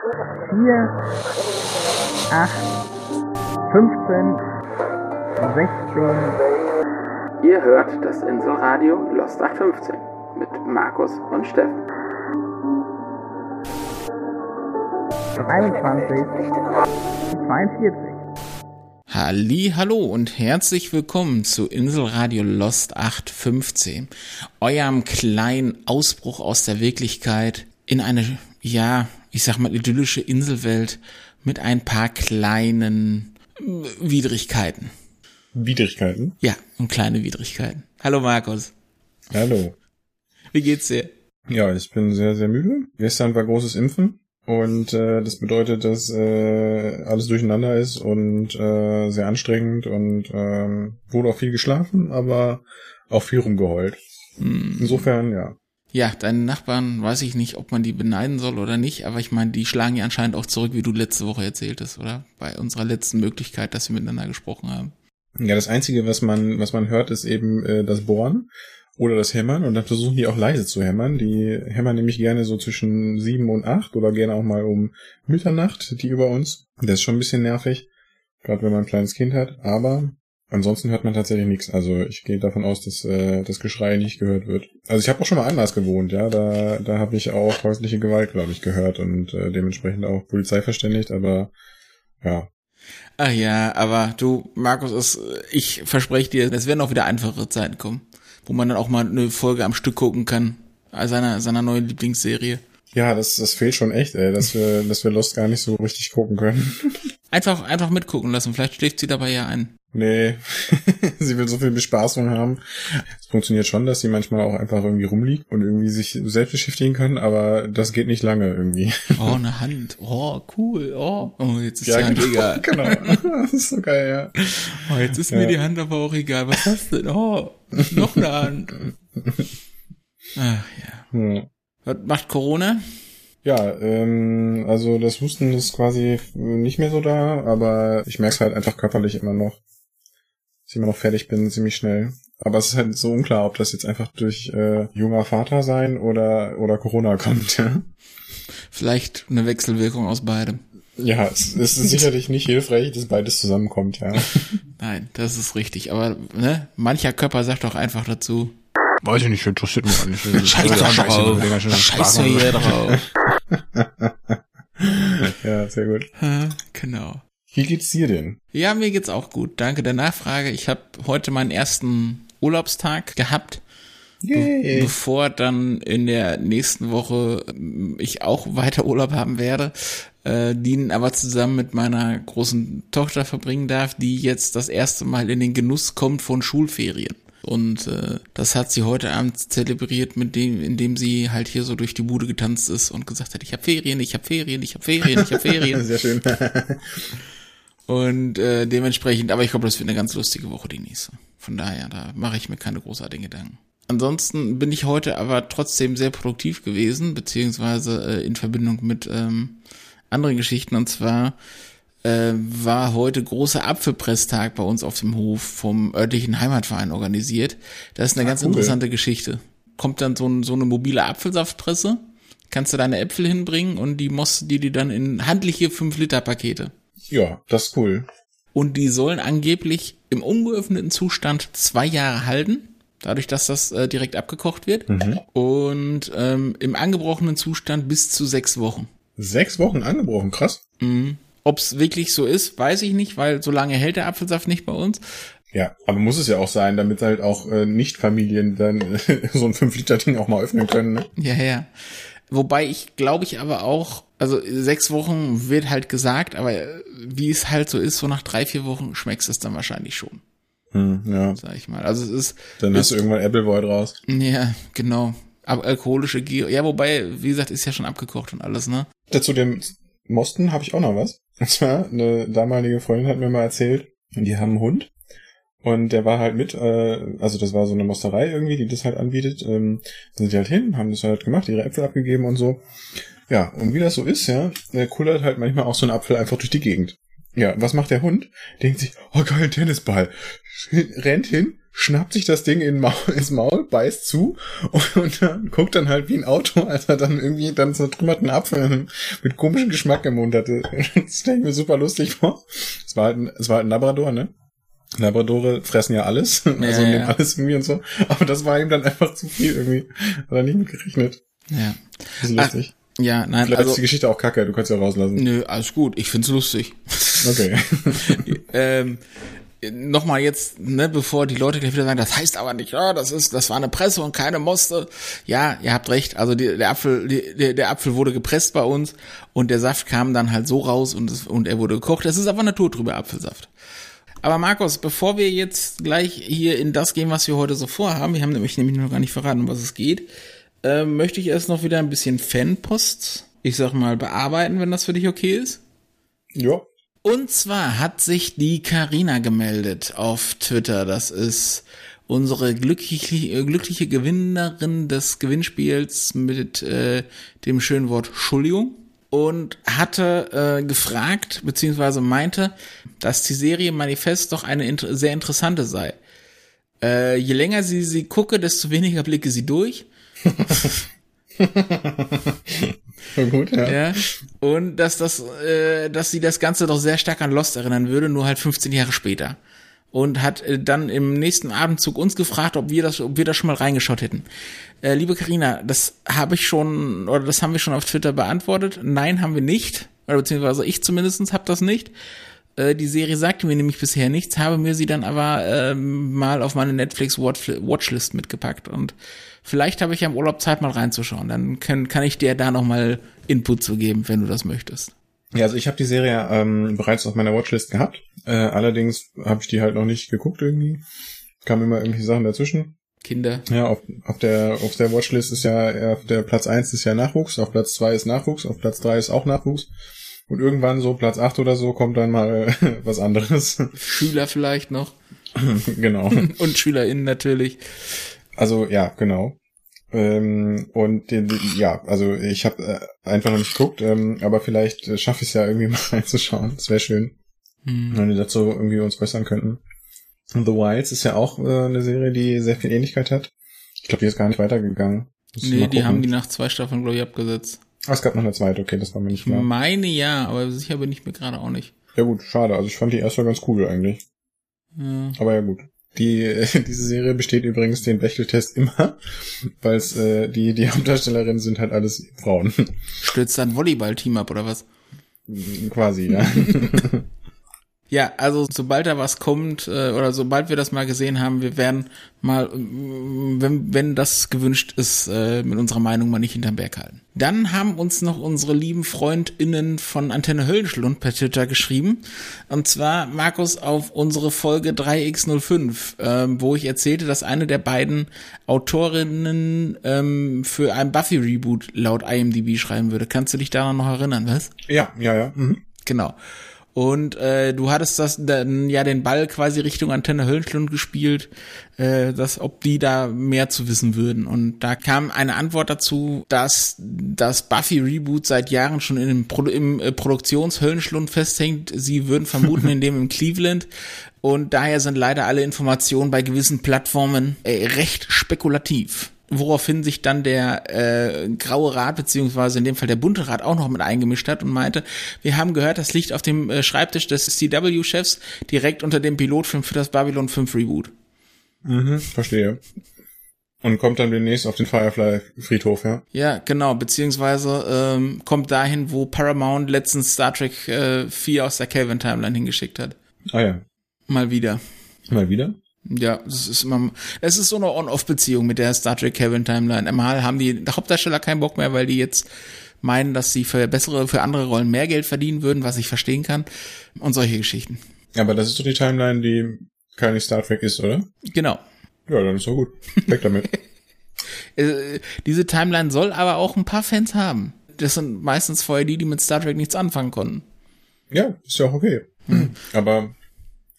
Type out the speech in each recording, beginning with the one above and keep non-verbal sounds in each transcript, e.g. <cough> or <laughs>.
8, 15, 16. Ihr hört das Inselradio Lost 815 mit Markus und Steffen. 23, 42. Halli, hallo und herzlich willkommen zu Inselradio Lost 815, eurem kleinen Ausbruch aus der Wirklichkeit in eine, ja, ich sag mal, idyllische Inselwelt mit ein paar kleinen Widrigkeiten. Widrigkeiten? Ja, und kleine Widrigkeiten. Hallo Markus. Hallo. Wie geht's dir? Ja, ich bin sehr, sehr müde. Gestern war großes Impfen und äh, das bedeutet, dass äh, alles durcheinander ist und äh, sehr anstrengend und äh, wurde auch viel geschlafen, aber auch viel rumgeheult. Hm. Insofern, ja. Ja, deine Nachbarn, weiß ich nicht, ob man die beneiden soll oder nicht, aber ich meine, die schlagen ja anscheinend auch zurück, wie du letzte Woche erzähltest, oder? Bei unserer letzten Möglichkeit, dass wir miteinander gesprochen haben. Ja, das Einzige, was man, was man hört, ist eben äh, das Bohren oder das Hämmern und dann versuchen die auch leise zu hämmern. Die hämmern nämlich gerne so zwischen sieben und acht oder gerne auch mal um Mitternacht, die über uns. Das ist schon ein bisschen nervig, gerade wenn man ein kleines Kind hat, aber ansonsten hört man tatsächlich nichts. Also ich gehe davon aus, dass äh, das Geschrei nicht gehört wird. Also ich habe auch schon mal anders gewohnt, ja, da, da habe ich auch häusliche Gewalt, glaube ich, gehört und äh, dementsprechend auch Polizei verständigt, aber ja, Ach ja, aber du, Markus, es, ich verspreche dir, es werden auch wieder einfachere Zeiten kommen, wo man dann auch mal eine Folge am Stück gucken kann, seiner, seiner neuen Lieblingsserie. Ja, das, das fehlt schon echt, ey, dass wir, dass wir Lost gar nicht so richtig gucken können. <laughs> Einfach, einfach mitgucken lassen, vielleicht schläft sie dabei ja ein. Nee, <laughs> sie will so viel Bespaßung haben. Es funktioniert schon, dass sie manchmal auch einfach irgendwie rumliegt und irgendwie sich selbst beschäftigen kann, aber das geht nicht lange irgendwie. Oh, eine Hand. Oh, cool. Oh, oh jetzt ist Ja, die Hand genau. egal. <laughs> genau. Das ist so geil, ja. Oh, jetzt ist Ja. mir die Hand aber auch egal. Was hast du denn? Oh, noch eine Hand. Ach ja. Hm. Was macht Corona? Ja, ähm, also das Husten ist quasi nicht mehr so da, aber ich merke es halt einfach körperlich immer noch. Ich immer noch fertig bin, ziemlich schnell. Aber es ist halt so unklar, ob das jetzt einfach durch äh, junger Vater sein oder oder Corona kommt. <laughs> Ja, Vielleicht eine Wechselwirkung aus beidem. ja es, es ist <laughs> sicherlich nicht hilfreich, dass beides zusammenkommt, ja. <laughs> Nein, das ist richtig. Aber ne, mancher Körper sagt doch einfach dazu. Weiß ich nicht, interessiert mich nicht. Scheiß drauf. Scheiße hier drauf. Ja, sehr gut. Genau. Wie geht's dir denn? Ja, mir geht's auch gut. Danke der Nachfrage. Ich habe heute meinen ersten Urlaubstag gehabt. Be bevor dann in der nächsten Woche ähm, ich auch weiter Urlaub haben werde, äh, den aber zusammen mit meiner großen Tochter verbringen darf, die jetzt das erste Mal in den Genuss kommt von Schulferien. Und äh, das hat sie heute Abend zelebriert, mit dem, indem sie halt hier so durch die Bude getanzt ist und gesagt hat, ich habe Ferien, ich habe Ferien, ich habe Ferien, ich habe <laughs> Ferien. Sehr schön. Und äh, dementsprechend, aber ich glaube, das wird eine ganz lustige Woche, die nächste. Von daher, da mache ich mir keine großartigen Gedanken. Ansonsten bin ich heute aber trotzdem sehr produktiv gewesen, beziehungsweise äh, in Verbindung mit ähm, anderen Geschichten. Und zwar äh, war heute großer Apfelpresstag bei uns auf dem Hof vom örtlichen Heimatverein organisiert. Das ist eine Ah, ganz cool. interessante Geschichte. Kommt dann so, ein, so eine mobile Apfelsaftpresse, kannst du deine Äpfel hinbringen und die musst die die dann in handliche 5-Liter-Pakete. Ja, das ist cool. Und die sollen angeblich im ungeöffneten Zustand zwei Jahre halten, dadurch, dass das äh, direkt abgekocht wird. Und ähm, im angebrochenen Zustand bis zu sechs Wochen. Sechs Wochen angebrochen, krass. Mhm. Ob es wirklich so ist, weiß ich nicht, weil so lange hält der Apfelsaft nicht bei uns. Ja, aber muss es ja auch sein, damit halt auch äh, Nicht-Familien dann äh, <laughs> so ein 5-Liter-Ding auch mal öffnen können. Ne? Ja, ja. Wobei ich glaube ich aber auch, also sechs Wochen wird halt gesagt, aber wie es halt so ist, so nach drei, vier Wochen schmeckst du es dann wahrscheinlich schon, Hm, ja, sag ich mal. Also es ist, dann hast du irgendwann Appleboy draus. ja, genau. Aber alkoholische Gier, ja, wobei, wie gesagt, ist ja schon abgekocht und alles, ne? Dazu dem Mosten habe ich auch noch was. <laughs> Und zwar, eine damalige Freundin hat mir mal erzählt, die haben einen Hund. Und der war halt mit, äh, also das war so eine Mosterei irgendwie, die das halt anbietet. Ähm, sind die halt hin, haben das halt gemacht, ihre Äpfel abgegeben und so. Ja, und wie das so ist, ja, kullert halt manchmal auch so ein Apfel einfach durch die Gegend. Ja, was macht der Hund? Denkt sich, oh geil, ein Tennisball. <laughs> Rennt hin, schnappt sich das Ding in Maul, <laughs> ins Maul, beißt zu und, und dann guckt dann halt wie ein Auto, <laughs> als er dann irgendwie dann so trümmerten Apfel mit komischem Geschmack im Mund hatte. Das stelle ich mir super lustig vor. Es war halt ein, es war halt ein Labrador, ne? Labradore fressen ja alles, also nehmen ja. alles irgendwie und so. Aber das war ihm dann einfach zu viel irgendwie. Hat er nicht mit gerechnet. Ja. Das ist lustig. Ja, nein, Vielleicht ist also. die Geschichte auch kacke, du kannst ja rauslassen. Nö, alles gut. Ich find's lustig. Okay. <laughs> ähm, Nochmal jetzt, ne, bevor die Leute gleich wieder sagen, das heißt aber nicht, ja, das ist, das war eine Presse und keine Moste. Ja, ihr habt recht. Also die, der Apfel, die, der, der Apfel wurde gepresst bei uns und der Saft kam dann halt so raus und, es, und er wurde gekocht. Es ist aber naturtrüber Apfelsaft. Aber Markus, bevor wir jetzt gleich hier in das gehen, was wir heute so vorhaben, wir haben nämlich nämlich noch gar nicht verraten, um was es geht, äh, möchte ich erst noch wieder ein bisschen Fanpost, ich sag mal, bearbeiten, wenn das für dich okay ist. ja. Und zwar hat sich die Karina gemeldet auf Twitter. Das ist unsere glückliche, glückliche Gewinnerin des Gewinnspiels mit äh, dem schönen Wort Entschuldigung und hatte äh, gefragt beziehungsweise meinte, dass die Serie Manifest doch eine int sehr interessante sei. Äh, je länger sie sie gucke, desto weniger blicke sie durch. Gut, ja. Ja. Und dass das, äh, dass sie das Ganze doch sehr stark an Lost erinnern würde, nur halt 15 Jahre später. Und hat äh, dann im nächsten Abendzug uns gefragt, ob wir das, ob wir da schon mal reingeschaut hätten. Äh, liebe Karina, das habe ich schon, oder das haben wir schon auf Twitter beantwortet. Nein, haben wir nicht. Oder beziehungsweise ich zumindestens habe das nicht. Äh, die Serie sagte mir nämlich bisher nichts, habe mir sie dann aber ähm, mal auf meine Netflix Watch- Watchlist mitgepackt. Und vielleicht habe ich ja im Urlaub Zeit mal reinzuschauen. Dann kann, kann ich dir da nochmal Input zu geben, wenn du das möchtest. Ja, also ich habe die Serie ähm, bereits auf meiner Watchlist gehabt. Äh, allerdings habe ich die halt noch nicht geguckt irgendwie. Kamen immer irgendwelche Sachen dazwischen. Kinder. Ja, auf, auf der auf der Watchlist ist ja auf der Platz 1 ist ja Nachwuchs, auf Platz 2 ist Nachwuchs, auf Platz 3 ist auch Nachwuchs. Und irgendwann so Platz 8 oder so kommt dann mal <laughs> was anderes. Schüler vielleicht noch. <laughs> genau. <laughs> Und SchülerInnen natürlich. Also ja, genau. Ähm, und den, ja, also ich habe äh, einfach noch nicht geguckt, ähm, aber vielleicht äh, schaffe ich es ja irgendwie <laughs> mal reinzuschauen. Das wäre schön, Hm. wenn wir dazu irgendwie uns äußern könnten. The Wilds ist ja auch äh, eine Serie, die sehr viel Ähnlichkeit hat. Ich glaube, die ist gar nicht weitergegangen. Muss ich Nee, die haben die nach zwei Staffeln, glaube ich, abgesetzt. Ah, es gab noch eine zweite, okay, das war mir nicht klar. Meine ja, aber sicher bin ich mir gerade auch nicht. Ja gut, schade. Also ich fand die erste ganz cool eigentlich. Ja. Aber ja gut. Die, <laughs> diese Serie besteht übrigens den Bechteltest immer, weil es äh, die, die Hauptdarstellerinnen sind halt alles Frauen. Stürzt dann Volleyball-Team ab oder was? Quasi, ja. <laughs> Ja, also sobald da was kommt äh, oder sobald wir das mal gesehen haben, wir werden mal, mm, wenn, wenn das gewünscht ist, äh, mit unserer Meinung mal nicht hinterm Berg halten. Dann haben uns noch unsere lieben FreundInnen von Antenne Höllenschlund per Twitter geschrieben. Und zwar, Markus, auf unsere Folge 3x05, ähm, wo ich erzählte, dass eine der beiden Autorinnen ähm, für ein Buffy-Reboot laut IMDb schreiben würde. Kannst du dich daran noch erinnern, was? ja, ja, ja. Mhm. Genau. Und äh, du hattest das dann ja den Ball quasi Richtung Antenne Höllenschlund gespielt, äh, dass ob die da mehr zu wissen würden. Und da kam eine Antwort dazu, dass das Buffy Reboot seit Jahren schon in dem Pro im äh, Produktionshöllenschlund festhängt. Sie würden vermuten, in dem in <laughs> Cleveland. Und daher sind leider alle Informationen bei gewissen Plattformen äh, recht spekulativ woraufhin sich dann der äh, Graue Rat, beziehungsweise in dem Fall der Bunte Rat auch noch mit eingemischt hat und meinte, wir haben gehört, das liegt auf dem äh, Schreibtisch des CW-Chefs direkt unter dem Pilotfilm für das Babylon 5 Reboot. Mhm, verstehe. Und kommt dann demnächst auf den Firefly-Friedhof, ja? Ja, genau, beziehungsweise ähm, kommt dahin, wo Paramount letztens Star Trek äh, 4 aus der Kelvin-Timeline hingeschickt hat. Ah ja. Mal wieder. Mal wieder? Ja, das ist immer, es ist so eine On-Off-Beziehung mit der Star Trek Kelvin Timeline. Mal haben die Hauptdarsteller keinen Bock mehr, weil die jetzt meinen, dass sie für bessere, für andere Rollen mehr Geld verdienen würden, was ich verstehen kann. Und solche Geschichten. Aber das ist doch die Timeline, die keine Star Trek ist, oder? Genau. Ja, dann ist doch gut. Weg damit. <laughs> Äh, diese Timeline soll aber auch ein paar Fans haben. Das sind meistens vorher die, die mit Star Trek nichts anfangen konnten. ja, ist ja auch okay. Aber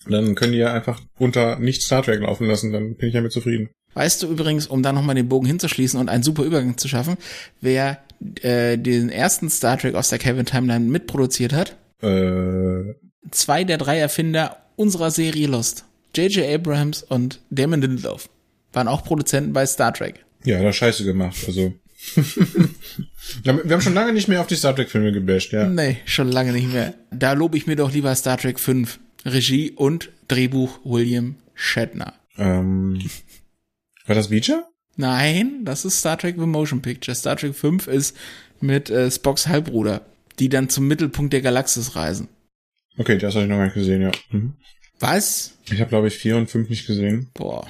dann können die ja einfach unter nicht Star Trek laufen lassen, dann bin ich ja mit zufrieden. Weißt du übrigens, um da nochmal den Bogen hinzuschließen und einen super Übergang zu schaffen, wer äh, den ersten Star Trek aus der Kelvin Timeline mitproduziert hat? Äh, zwei der drei Erfinder unserer Serie Lost. J.J. Abrams und Damon Lindelof waren auch Produzenten bei Star Trek. Ja, da scheiße gemacht, also. <laughs> wir haben schon lange nicht mehr auf die Star Trek Filme gebasht, ja. Nee, schon lange nicht mehr. Da lobe ich mir doch lieber Star Trek 5. Regie und Drehbuch William Shatner. Ähm, war das Beecher? Nein, das ist Star Trek The Motion Picture. Star Trek 5 ist mit äh, Spocks Halbbruder, die dann zum Mittelpunkt der Galaxis reisen. Okay, das habe ich noch gar nicht gesehen, ja. Mhm. Was? Ich habe, glaube ich, vier und fünf nicht gesehen. Boah.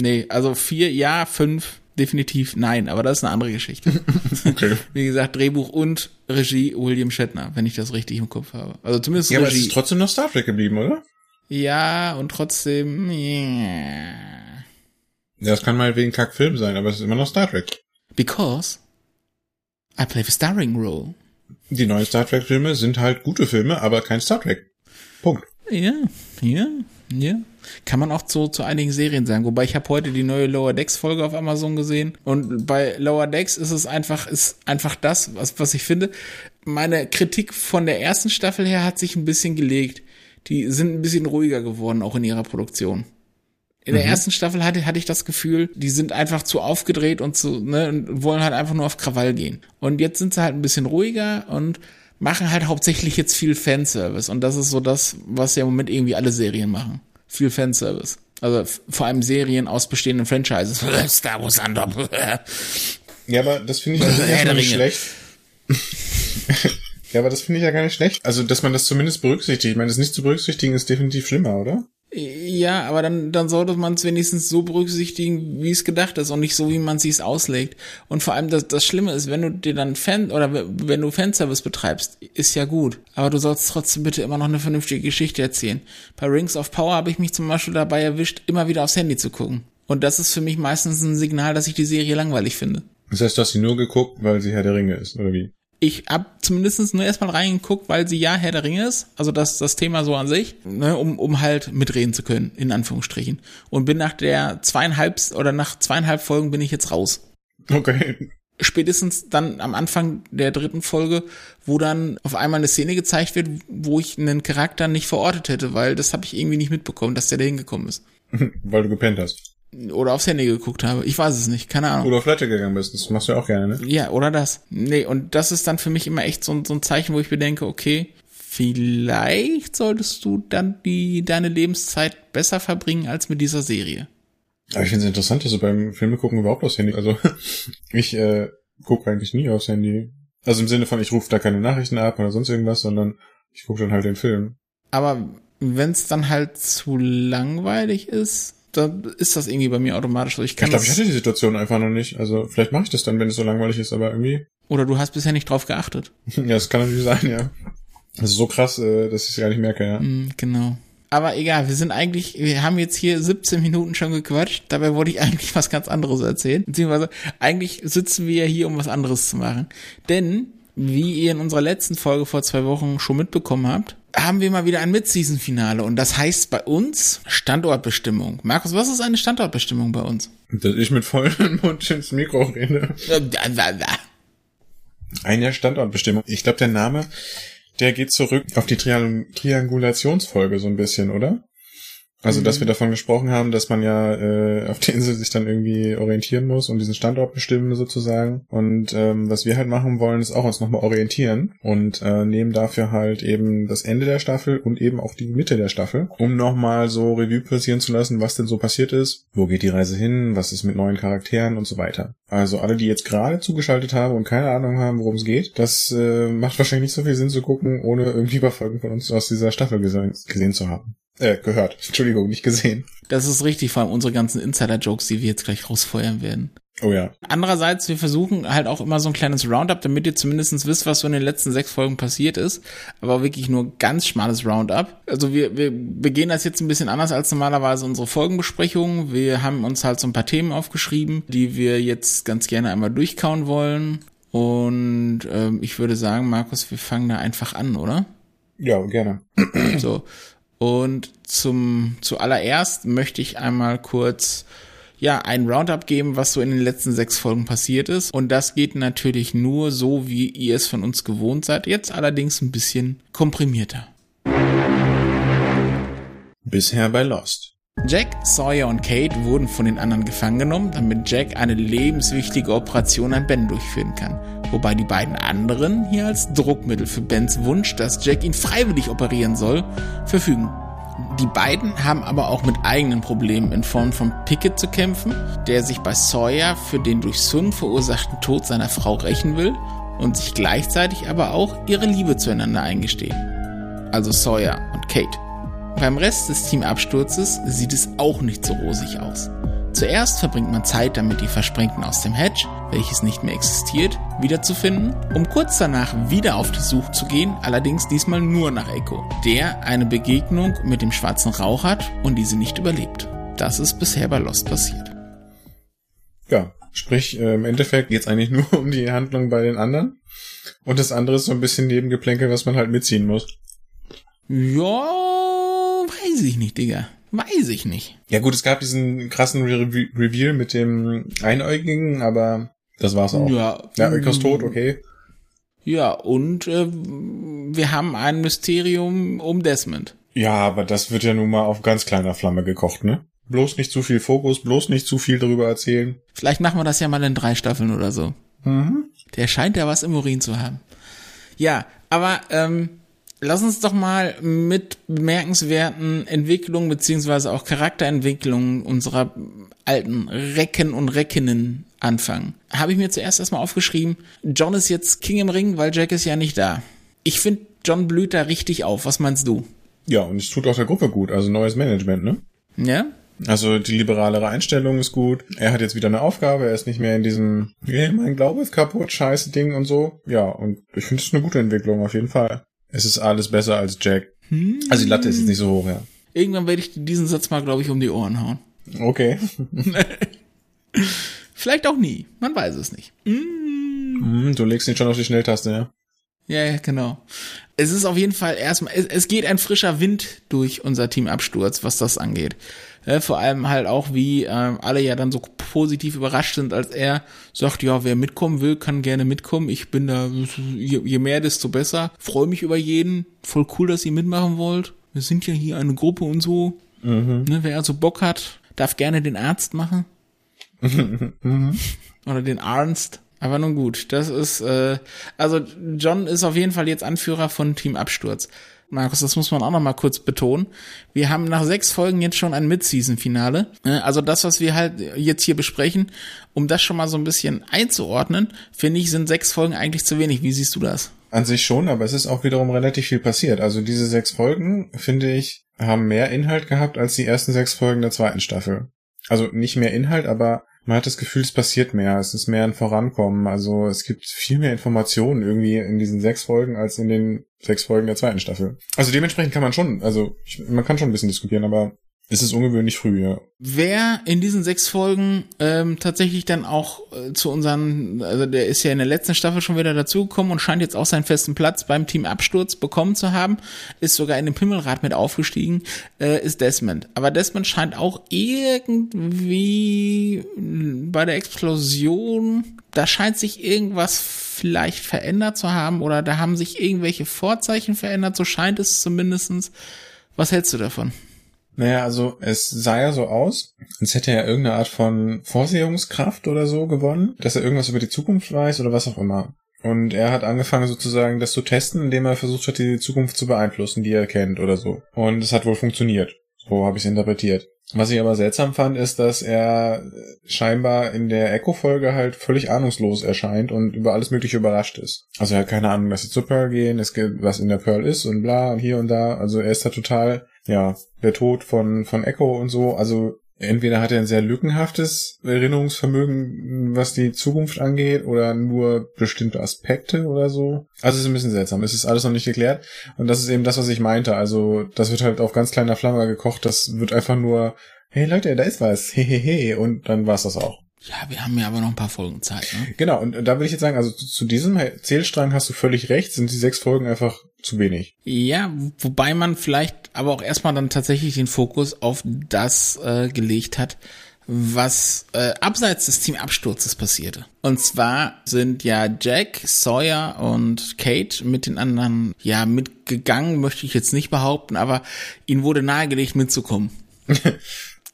Nee, also vier, ja, fünf, definitiv nein, aber das ist eine andere Geschichte. <laughs> Okay. <laughs> Wie gesagt, Drehbuch und Regie William Shatner, wenn ich das richtig im Kopf habe. Also zumindest ja, aber es Regie. ist trotzdem noch Star Trek geblieben, oder? ja, und trotzdem, yeah. Ja, das kann meinetwegen Kackfilm sein, aber es ist immer noch Star Trek. Because I play the starring role. Die neuen Star Trek Filme sind halt gute Filme, aber kein Star Trek. Punkt. Ja, ja, ja. Kann man auch zu, zu einigen Serien sagen. Wobei ich habe heute die neue Lower Decks Folge auf Amazon gesehen und bei Lower Decks ist es einfach ist einfach das, was was ich finde. Meine Kritik von der ersten Staffel her hat sich ein bisschen gelegt. Die sind ein bisschen ruhiger geworden auch in ihrer Produktion. In der ersten Staffel hatte, hatte ich das Gefühl, die sind einfach zu aufgedreht und zu, ne, und wollen halt einfach nur auf Krawall gehen. Und jetzt sind sie halt ein bisschen ruhiger und machen halt hauptsächlich jetzt viel Fanservice. Und das ist so das, was ja im Moment irgendwie alle Serien machen. Viel Fanservice. Also vor allem Serien aus bestehenden Franchises. <laughs> Star Wars Andor. <laughs> Ja, aber das finde ich also <laughs> erstmal nicht schlecht. ja, aber das finde ich ja gar nicht schlecht. Also, dass man das zumindest berücksichtigt. Ich meine, das nicht zu berücksichtigen ist definitiv schlimmer, oder? Ja, aber dann, dann sollte man es wenigstens so berücksichtigen, wie es gedacht ist und nicht so, wie man es auslegt. Und vor allem das, das Schlimme ist, wenn du dir dann Fan oder wenn du Fanservice betreibst, ist ja gut. Aber du sollst trotzdem bitte immer noch eine vernünftige Geschichte erzählen. Bei Rings of Power habe ich mich zum Beispiel dabei erwischt, immer wieder aufs Handy zu gucken. Und das ist für mich meistens ein Signal, dass ich die Serie langweilig finde. Das heißt, du hast sie nur geguckt, weil sie Herr der Ringe ist, oder wie? Ich hab zumindest nur erstmal reingeguckt, weil sie ja Herr der Ringe ist, also das, das Thema so an sich, ne, um, um halt mitreden zu können, in Anführungsstrichen. Und bin nach der zweieinhalb oder nach zweieinhalb Folgen bin ich jetzt raus. Okay. Spätestens dann am Anfang der dritten Folge, wo dann auf einmal eine Szene gezeigt wird, wo ich einen Charakter nicht verortet hätte, weil das habe ich irgendwie nicht mitbekommen, dass der da hingekommen ist. <laughs> weil du gepennt hast. Oder aufs Handy geguckt habe. Ich weiß es nicht, keine Ahnung. Oder auf Toilette gegangen bist. Das machst du ja auch gerne, ne? Ja, oder das. Nee, und das ist dann für mich immer echt so, ein- so ein Zeichen, wo ich mir denke, okay, vielleicht solltest du dann die, deine Lebenszeit besser verbringen als mit dieser Serie. Aber ich finde es interessant, dass du beim Filme gucken überhaupt aufs Handy. Also, <laughs> ich äh, gucke eigentlich nie aufs Handy. Also im Sinne von, ich rufe da keine Nachrichten ab oder sonst irgendwas, sondern ich gucke dann halt den Film. Aber wenn es dann halt zu langweilig ist, dann ist das irgendwie bei mir automatisch so. Ich kann Ich glaube, ich hatte die Situation einfach noch nicht. Also vielleicht mache ich das dann, wenn es so langweilig ist, aber irgendwie. oder du hast bisher nicht drauf geachtet. <laughs> ja, das kann natürlich sein, ja. Das ist so krass, äh, dass ich es gar nicht merke, ja. Mm, genau. Aber egal, wir sind eigentlich, wir haben jetzt hier 17 Minuten schon gequatscht. Dabei wollte ich <laughs> eigentlich was ganz anderes erzählen. Beziehungsweise eigentlich sitzen wir ja hier, um was anderes zu machen. Denn, wie ihr in unserer letzten Folge vor zwei Wochen schon mitbekommen habt, haben wir mal wieder ein Mid-Season-Finale. Und das heißt bei uns Standortbestimmung. Markus, was ist eine Standortbestimmung bei uns? Dass ich mit vollem <laughs> Mund ins Mikro rede. Eine Standortbestimmung. Ich glaube, der Name, der geht zurück auf die Triang Triangulationsfolge so ein bisschen, oder? Also, dass wir davon gesprochen haben, dass man ja äh, auf der Insel sich dann irgendwie orientieren muss und diesen Standort bestimmen sozusagen. Und ähm, was wir halt machen wollen, ist auch uns nochmal orientieren und äh, nehmen dafür halt eben das Ende der Staffel und eben auch die Mitte der Staffel, um nochmal so Revue passieren zu lassen, was denn so passiert ist, wo geht die Reise hin, was ist mit neuen Charakteren und so weiter. Also alle, die jetzt gerade zugeschaltet haben und keine Ahnung haben, worum es geht, das äh, macht wahrscheinlich nicht so viel Sinn zu gucken, ohne irgendwie über Folgen von uns aus dieser Staffel gesehen, gesehen zu haben. Äh, gehört. <laughs> Entschuldigung, nicht gesehen. Das ist richtig, vor allem unsere ganzen Insider-Jokes, die wir jetzt gleich rausfeuern werden. Oh ja. Andererseits, wir versuchen halt auch immer so ein kleines Roundup, damit ihr zumindest wisst, was so in den letzten sechs Folgen passiert ist. Aber wirklich nur ganz schmales Roundup. Also wir, wir begehen das jetzt ein bisschen anders als normalerweise unsere Folgenbesprechungen. Wir haben uns halt so ein paar Themen aufgeschrieben, die wir jetzt ganz gerne einmal durchkauen wollen. Und ähm, ich würde sagen, Markus, wir fangen da einfach an, oder? Ja, gerne. So. Und zum, zuallererst möchte ich einmal kurz, ja, ein Roundup geben, was so in den letzten sechs Folgen passiert ist. Und das geht natürlich nur so, wie ihr es von uns gewohnt seid. Jetzt allerdings ein bisschen komprimierter. Bisher bei Lost. Jack, Sawyer und Kate wurden von den anderen gefangen genommen, damit Jack eine lebenswichtige Operation an Ben durchführen kann. Wobei die beiden anderen hier als Druckmittel für Bens Wunsch, dass Jack ihn freiwillig operieren soll, verfügen. Die beiden haben aber auch mit eigenen Problemen in Form von Pickett zu kämpfen, der sich bei Sawyer für den durch Sun verursachten Tod seiner Frau rächen will und sich gleichzeitig aber auch ihre Liebe zueinander eingestehen. Also Sawyer und Kate. Beim Rest des Teamabsturzes sieht es auch nicht so rosig aus. Zuerst verbringt man Zeit damit, die Versprengten aus dem Hedge, welches nicht mehr existiert, wiederzufinden, um kurz danach wieder auf die Suche zu gehen, allerdings diesmal nur nach Echo, der eine Begegnung mit dem schwarzen Rauch hat und diese nicht überlebt. Das ist bisher bei Lost passiert. Ja, sprich, äh, im Endeffekt geht's eigentlich nur <laughs> um die Handlung bei den anderen. Und das andere ist so ein bisschen Nebengeplänkel, was man halt mitziehen muss. Ja, weiß ich nicht, Digga. Weiß ich nicht. Ja gut, es gab diesen krassen Re Reveal mit dem Einäugigen, aber das war's auch. Ja, ja Echo ist tot, okay. Ja, und äh, wir haben ein Mysterium um Desmond. Ja, aber das wird ja nun mal auf ganz kleiner Flamme gekocht, ne? Bloß nicht zu viel Fokus, bloß nicht zu viel darüber erzählen. Vielleicht machen wir das ja mal in drei Staffeln oder so. Mhm. Der scheint ja was im Urin zu haben. Ja, aber ähm, lass uns doch mal mit bemerkenswerten Entwicklungen beziehungsweise auch Charakterentwicklungen unserer alten Recken und Reckinnen anfangen. Habe ich mir zuerst erstmal aufgeschrieben, John ist jetzt King im Ring, weil Jack ist ja nicht da. Ich finde, John blüht da richtig auf. Was meinst du? Ja, und es tut auch der Gruppe gut, also neues Management, ne? Ja? Also die liberalere Einstellung ist gut. Er hat jetzt wieder eine Aufgabe. Er ist nicht mehr in diesem, hey, mein Glaube ist kaputt, scheiße Ding und so. Ja, und ich finde es eine gute Entwicklung auf jeden Fall. Es ist alles besser als Jack. Hm? Also die Latte ist jetzt nicht so hoch, ja. Irgendwann werde ich diesen Satz mal, glaube ich, um die Ohren hauen. Okay. <laughs> Vielleicht auch nie. Man weiß es nicht. Mm. Du legst ihn schon auf die Schnelltaste, ja? Ja, ja, genau. Es ist auf jeden Fall erstmal, es, es geht ein frischer Wind durch unser Teamabsturz, was das angeht. Ja, vor allem halt auch, wie äh, alle ja dann so positiv überrascht sind, als er sagt, ja, wer mitkommen will, kann gerne mitkommen. Ich bin da, je, je mehr, desto besser. Freue mich über jeden. Voll cool, dass ihr mitmachen wollt. Wir sind ja hier eine Gruppe und so. Mhm. Ne, wer also Bock hat, darf gerne den Arzt machen. <laughs> Oder den Arnst. Aber nun gut, das ist, äh, also John ist auf jeden Fall jetzt Anführer von Team Absturz. Markus, das muss man auch noch mal kurz betonen. Wir haben nach sechs Folgen jetzt schon ein Mid-Season-Finale. Also das, was wir halt jetzt hier besprechen, um das schon mal so ein bisschen einzuordnen, finde ich, sind sechs Folgen eigentlich zu wenig. Wie siehst du das? An sich schon, aber es ist auch wiederum relativ viel passiert. Also diese sechs Folgen, finde ich, haben mehr Inhalt gehabt als die ersten sechs Folgen der zweiten Staffel. Also nicht mehr Inhalt, aber man hat das Gefühl, es passiert mehr, es ist mehr ein Vorankommen. Also es gibt viel mehr Informationen irgendwie in diesen sechs Folgen als in den sechs Folgen der zweiten Staffel. Also dementsprechend kann man schon, also ich, man kann schon ein bisschen diskutieren, aber es ist ungewöhnlich früh, ja. Wer in diesen sechs Folgen ähm, tatsächlich dann auch äh, zu unseren, also der ist ja in der letzten Staffel schon wieder dazugekommen und scheint jetzt auch seinen festen Platz beim Team Absturz bekommen zu haben, ist sogar in den Pimmelrad mit aufgestiegen, äh, ist Desmond. Aber Desmond scheint auch irgendwie bei der Explosion, da scheint sich irgendwas vielleicht verändert zu haben oder da haben sich irgendwelche Vorzeichen verändert, so scheint es zumindestens. Was hältst du davon? Naja, also es sah ja so aus, als hätte er irgendeine Art von Vorsehungskraft oder so gewonnen, dass er irgendwas über die Zukunft weiß oder was auch immer. Und er hat angefangen sozusagen das zu testen, indem er versucht hat, die Zukunft zu beeinflussen, die er kennt oder so. Und es hat wohl funktioniert. So habe ich es interpretiert. Was ich aber seltsam fand, ist, dass er scheinbar in der Echo-Folge halt völlig ahnungslos erscheint und über alles Mögliche überrascht ist. Also er hat keine Ahnung, dass sie zur Pearl gehen, es gibt, was in der Pearl ist und bla und hier und da. Also er ist da total, ja, der Tod von, von Echo und so. Also entweder hat er ein sehr lückenhaftes Erinnerungsvermögen, was die Zukunft angeht, oder nur bestimmte Aspekte oder so. Also es ist ein bisschen seltsam. Es ist alles noch nicht geklärt. Und das ist eben das, was ich meinte. Also das wird halt auf ganz kleiner Flamme gekocht. Das wird einfach nur, hey Leute, da ist was. Hehehe. Und dann war's das auch. Ja, wir haben ja aber noch ein paar Folgen Zeit, ne? Genau, und da würde ich jetzt sagen, also zu diesem Zählstrang hast du völlig recht, sind die sechs Folgen einfach zu wenig. Ja, wobei man vielleicht aber auch erstmal dann tatsächlich den Fokus auf das äh, gelegt hat, was äh, abseits des Teamabsturzes passierte. Und zwar sind ja Jack, Sawyer und Kate mit den anderen ja mitgegangen, möchte ich jetzt nicht behaupten, aber ihnen wurde nahegelegt mitzukommen. <laughs>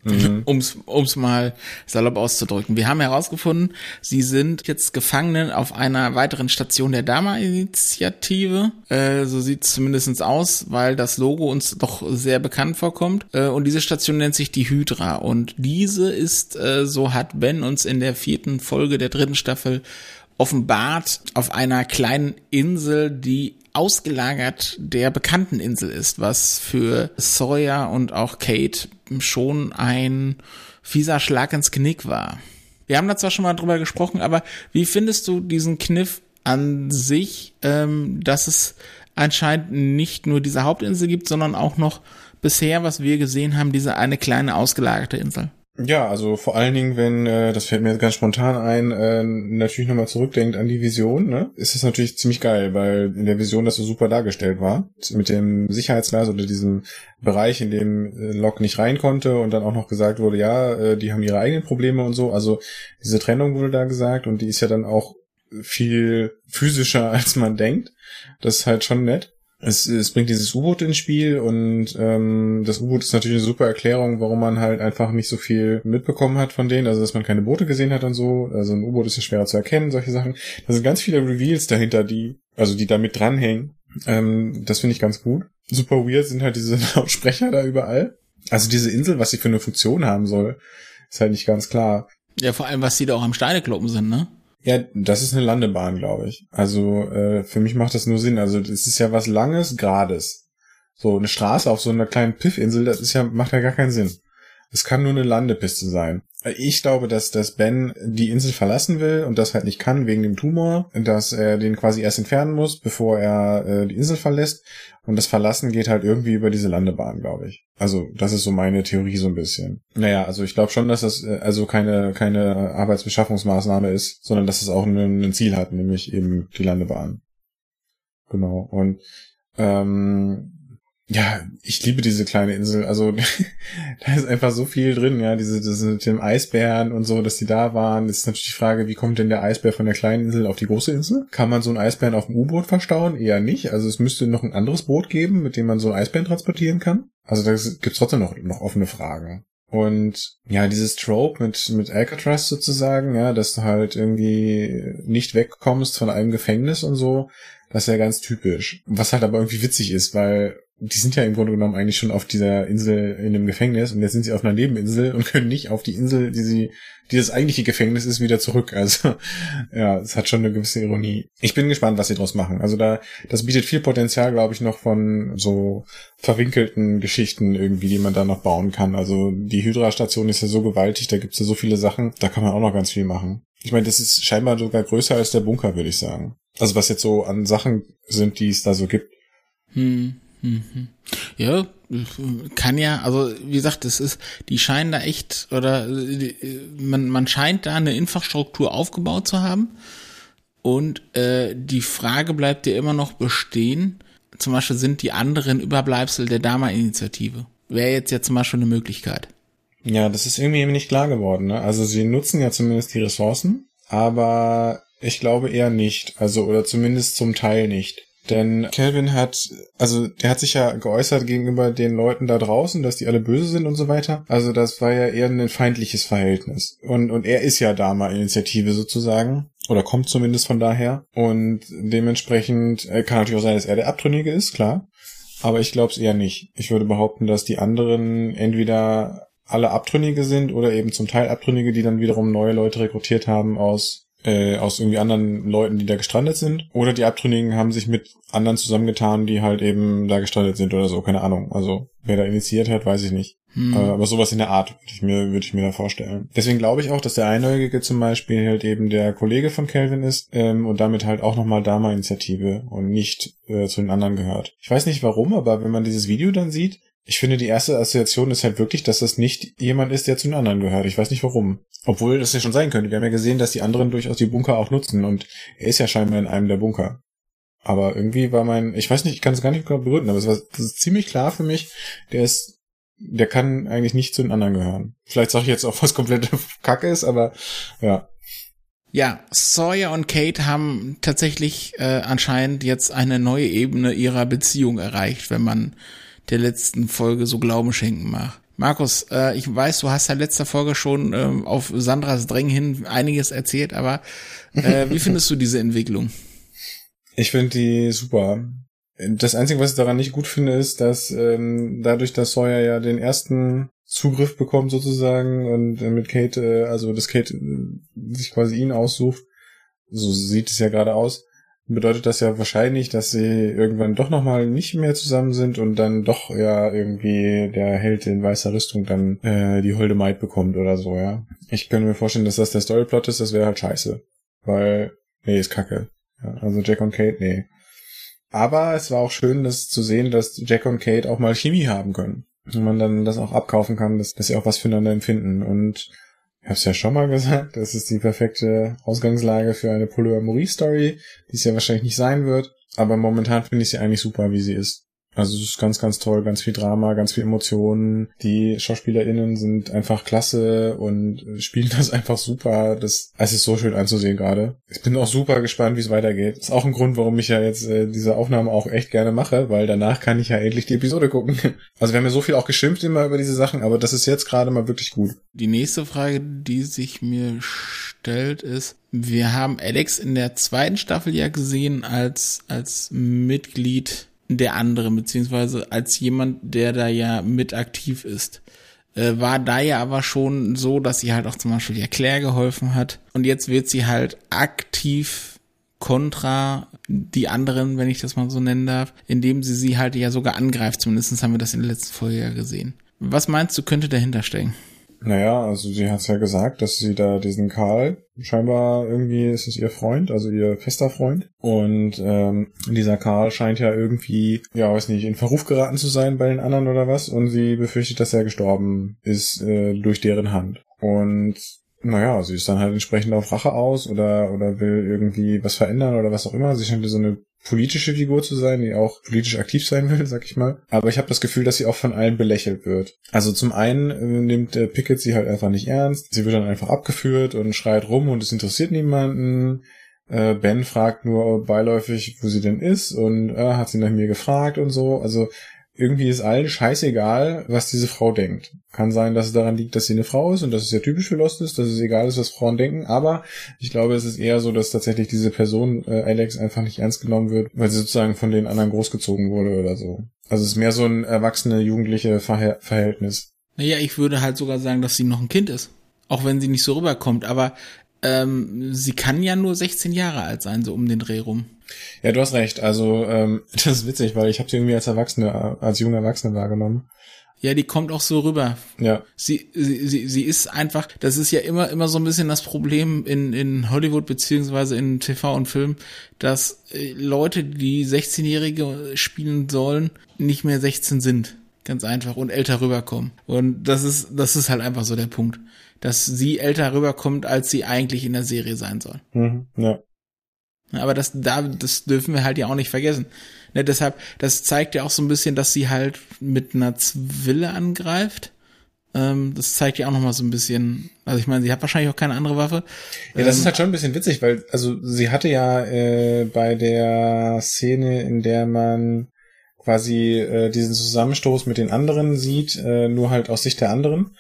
Mhm. <laughs> Um's, um's mal salopp auszudrücken. Wir haben herausgefunden, sie sind jetzt Gefangenen auf einer weiteren Station der Dama-Initiative. Äh, so sieht's zumindestens aus, weil das Logo uns doch sehr bekannt vorkommt. Äh, und diese Station nennt sich die Hydra. Und diese ist, äh, so hat Ben uns in der vierten Folge der dritten Staffel offenbart, auf einer kleinen Insel, die ausgelagert der bekannten Insel ist, was für Sawyer und auch Kate schon ein fieser Schlag ins Knick war. Wir haben da zwar schon mal drüber gesprochen, aber wie findest du diesen Kniff an sich, ähm, dass es anscheinend nicht nur diese Hauptinsel gibt, sondern auch noch bisher, was wir gesehen haben, diese eine kleine ausgelagerte Insel? Ja, also vor allen Dingen, wenn, äh, das fällt mir ganz spontan ein, äh, natürlich nochmal zurückdenkt an die Vision, ne, ist es natürlich ziemlich geil, weil in der Vision das so super dargestellt war. Mit dem Sicherheitsglas oder diesem Bereich, in dem äh, Locke nicht rein konnte und dann auch noch gesagt wurde, ja, äh, die haben ihre eigenen Probleme und so. Also diese Trennung wurde da gesagt und die ist ja dann auch viel physischer, <laughs> als man denkt. Das ist halt schon nett es, es bringt dieses U-Boot ins Spiel und ähm, das U-Boot ist natürlich eine super Erklärung, warum man halt einfach nicht so viel mitbekommen hat von denen, also dass man keine Boote gesehen hat und so. Also ein U-Boot ist ja schwerer zu erkennen, solche Sachen. Da sind ganz viele Reveals dahinter, die, also die damit dranhängen. Ähm, das finde ich ganz gut. Super weird sind halt diese <laughs> Lautsprecher da überall. Also diese Insel, was sie für eine Funktion haben soll, ist halt nicht ganz klar. Ja, vor allem, was die da auch am Steinekloppen sind, ne? Ja, das ist eine Landebahn, glaube ich. Also äh, für mich macht das nur Sinn. Also das ist ja was Langes, Grades. So eine Straße auf so einer kleinen Piffinsel, das ist ja macht ja gar keinen Sinn. Es kann nur eine Landepiste sein. Ich glaube, dass, dass Ben die Insel verlassen will und das halt nicht kann wegen dem Tumor, dass er den quasi erst entfernen muss, bevor er äh, die Insel verlässt. Und das Verlassen geht halt irgendwie über diese Landebahn, glaube ich. Also das ist so meine Theorie so ein bisschen. Naja, also ich glaube schon, dass das äh, also keine, keine Arbeitsbeschaffungsmaßnahme ist, sondern dass es auch ein, ein Ziel hat, nämlich eben die Landebahn. Genau. Und ähm, ja, ich liebe diese kleine Insel. Also <laughs> da ist einfach so viel drin, ja, diese, diese mit dem Eisbären und so, dass die da waren. Das ist natürlich die Frage, wie kommt denn der Eisbär von der kleinen Insel auf die große Insel? Kann man so einen Eisbären auf dem U-Boot verstauen? Eher nicht. Also es müsste noch ein anderes Boot geben, mit dem man so einen Eisbären transportieren kann. Also da gibt's trotzdem noch, noch offene Fragen. Und ja, dieses Trope mit, mit Alcatraz sozusagen, ja, dass du halt irgendwie nicht wegkommst von einem Gefängnis und so, das ist ja ganz typisch. Was halt aber irgendwie witzig ist, weil die sind ja im Grunde genommen eigentlich schon auf dieser Insel in dem Gefängnis und jetzt sind sie auf einer Nebeninsel und können nicht auf die Insel, die sie, die das eigentliche Gefängnis ist, wieder zurück. Also <laughs> ja, es hat schon eine gewisse Ironie. Ich bin gespannt, was sie draus machen. Also da, das bietet viel Potenzial, glaube ich, noch von so verwinkelten Geschichten irgendwie, die man da noch bauen kann. Also die Hydra-Station ist ja so gewaltig, da gibt's ja so viele Sachen, da kann man auch noch ganz viel machen. Ich meine, das ist scheinbar sogar größer als der Bunker, würde ich sagen. Also was jetzt so an Sachen sind, die es da so gibt. Hm. Mhm. Ja, kann ja, also wie gesagt, das ist, die scheinen da echt, oder man, man scheint da eine Infrastruktur aufgebaut zu haben. Und äh, die Frage bleibt ja immer noch bestehen, zum Beispiel sind die anderen Überbleibsel der Dama-Initiative. Wäre jetzt ja zum Beispiel eine Möglichkeit. Ja, das ist irgendwie nicht klar geworden. Ne? Also sie nutzen ja zumindest die Ressourcen, aber ich glaube eher nicht. Also, oder zumindest zum Teil nicht. Denn Calvin hat, also der hat sich ja geäußert gegenüber den Leuten da draußen, dass die alle böse sind und so weiter. Also das war ja eher ein feindliches Verhältnis. Und, und er ist ja Dama-Initiative sozusagen. Oder kommt zumindest von daher. Und dementsprechend äh, kann natürlich auch sein, dass er der Abtrünnige ist, klar. Aber ich glaube es eher nicht. Ich würde behaupten, dass die anderen entweder alle Abtrünnige sind oder eben zum Teil Abtrünnige, die dann wiederum neue Leute rekrutiert haben aus äh, aus irgendwie anderen Leuten, die da gestrandet sind. Oder die Abtrünnigen haben sich mit anderen zusammengetan, die halt eben da gestrandet sind oder so, keine Ahnung. Also wer da initiiert hat, weiß ich nicht. Hm. Äh, aber sowas in der Art würde ich mir, würde ich mir da vorstellen. Deswegen glaube ich auch, dass der Einäugige zum Beispiel halt eben der Kollege von Calvin ist ähm, und damit halt auch nochmal Dama-Initiative und nicht äh, zu den anderen gehört. Ich weiß nicht warum, aber wenn man dieses Video dann sieht, ich finde, die erste Assoziation ist halt wirklich, dass das nicht jemand ist, der zu den anderen gehört. Ich weiß nicht warum. Obwohl das ja schon sein könnte. Wir haben ja gesehen, dass die anderen durchaus die Bunker auch nutzen und er ist ja scheinbar in einem der Bunker. Aber irgendwie war mein, ich weiß nicht, ich kann es gar nicht begründen, aber es war ziemlich klar für mich, der ist der kann eigentlich nicht zu den anderen gehören. Vielleicht sage ich jetzt auch was komplett <laughs> Kacke ist, aber ja. Ja, Sawyer und Kate haben tatsächlich äh, anscheinend jetzt eine neue Ebene ihrer Beziehung erreicht, wenn man der letzten Folge so Glauben schenken mag. Markus, äh, ich weiß, du hast ja letzter Folge schon ähm, auf Sandras Drängen hin einiges erzählt, aber äh, <laughs> wie findest du diese Entwicklung? Ich finde die super. Das Einzige, was ich daran nicht gut finde, ist, dass ähm, dadurch, dass Sawyer ja den ersten Zugriff bekommt sozusagen und äh, mit Kate, äh, also dass Kate äh, sich quasi ihn aussucht, so sieht es ja gerade aus, bedeutet das ja wahrscheinlich, dass sie irgendwann doch nochmal nicht mehr zusammen sind und dann doch ja irgendwie der Held in weißer Rüstung dann äh, die holde Maid bekommt oder so, ja. Ich könnte mir vorstellen, dass das der Storyplot ist, das wäre halt scheiße. Weil, nee, ist kacke. Ja, also Jack und Kate, nee. Aber es war auch schön, das zu sehen, dass Jack und Kate auch mal Chemie haben können. Und man dann das auch abkaufen kann, dass, dass sie auch was füreinander empfinden. Und ich habe es ja schon mal gesagt, das ist die perfekte Ausgangslage für eine Polyamorie-Story, die es ja wahrscheinlich nicht sein wird. Aber momentan finde ich sie eigentlich super, wie sie ist. Also es ist ganz, ganz toll, ganz viel Drama, ganz viel Emotionen. Die SchauspielerInnen sind einfach klasse und spielen das <laughs> einfach super. Das es ist so schön anzusehen gerade. Ich bin auch super gespannt, wie es weitergeht. ist auch ein Grund, warum ich ja jetzt äh, diese Aufnahme auch echt gerne mache, weil danach kann ich ja endlich die Episode gucken. <laughs> Also wir haben ja so viel auch geschimpft immer über diese Sachen, aber das ist jetzt gerade mal wirklich gut. Die nächste Frage, die sich mir stellt, ist, wir haben Alex in der zweiten Staffel ja gesehen als, als Mitglied der andere, beziehungsweise als jemand, der da ja mit aktiv ist. Äh, war da ja aber schon so, dass sie halt auch zum Beispiel der Claire geholfen hat. Und jetzt wird sie halt aktiv kontra die anderen, wenn ich das mal so nennen darf, indem sie sie halt ja sogar angreift. Zumindest haben wir das in der letzten Folge ja gesehen. Was meinst du, könnte dahinter stecken? Naja, also sie hat's ja gesagt, dass sie da diesen Karl, scheinbar irgendwie ist es ihr Freund, also ihr fester Freund. Und ähm, dieser Karl scheint ja irgendwie, ja, weiß nicht, in Verruf geraten zu sein bei den anderen oder was. Und sie befürchtet, dass er gestorben ist äh, durch deren Hand. Und naja, sie ist dann halt entsprechend auf Rache aus oder, oder will irgendwie was verändern oder was auch immer. Sie scheint so eine politische Figur zu sein, die auch politisch aktiv sein will, sag ich mal. Aber ich habe das Gefühl, dass sie auch von allen belächelt wird. Also zum einen äh, nimmt äh, Pickett sie halt einfach nicht ernst. Sie wird dann einfach abgeführt und schreit rum und es interessiert niemanden. Äh, ben fragt nur beiläufig, wo sie denn ist und äh, hat sie nach mir gefragt und so. Also irgendwie ist allen scheißegal, was diese Frau denkt. Kann sein, dass es daran liegt, dass sie eine Frau ist und dass es ja typisch für Lost ist, dass es egal ist, was Frauen denken, aber ich glaube, es ist eher so, dass tatsächlich diese Person, äh, Alex, einfach nicht ernst genommen wird, weil sie sozusagen von den anderen großgezogen wurde oder so. Also es ist mehr so ein erwachsene, jugendliche Verhält Verhältnis. Naja, ich würde halt sogar sagen, dass sie noch ein Kind ist. Auch wenn sie nicht so rüberkommt, aber ähm, sie kann ja nur 16 Jahre alt sein, so um den Dreh rum. Ja, du hast recht. Also ähm, <laughs> das ist witzig, weil ich habe sie irgendwie als Erwachsene, als junge Erwachsene wahrgenommen. Ja, die kommt auch so rüber. Ja. Sie, sie, sie, sie ist einfach, das ist ja immer, immer so ein bisschen das Problem in, in Hollywood beziehungsweise in TV und Film, dass äh, Leute, die 16-Jährige spielen sollen, nicht mehr 16 sind. Ganz einfach und älter rüberkommen. Und das ist, das ist halt einfach so der Punkt. Dass sie älter rüberkommt, als sie eigentlich in der Serie sein soll. Mhm, ja. Aber das, da, das dürfen wir halt ja auch nicht vergessen. Ne, deshalb, das zeigt ja auch so ein bisschen, dass sie halt mit einer Zwille angreift. Ähm, das zeigt ja auch nochmal so ein bisschen, also ich meine, sie hat wahrscheinlich auch keine andere Waffe. Ja, das ähm, ist halt schon ein bisschen witzig, weil, also sie hatte ja äh, bei der Szene, in der man quasi äh, diesen Zusammenstoß mit den anderen sieht, äh, nur halt aus Sicht der anderen,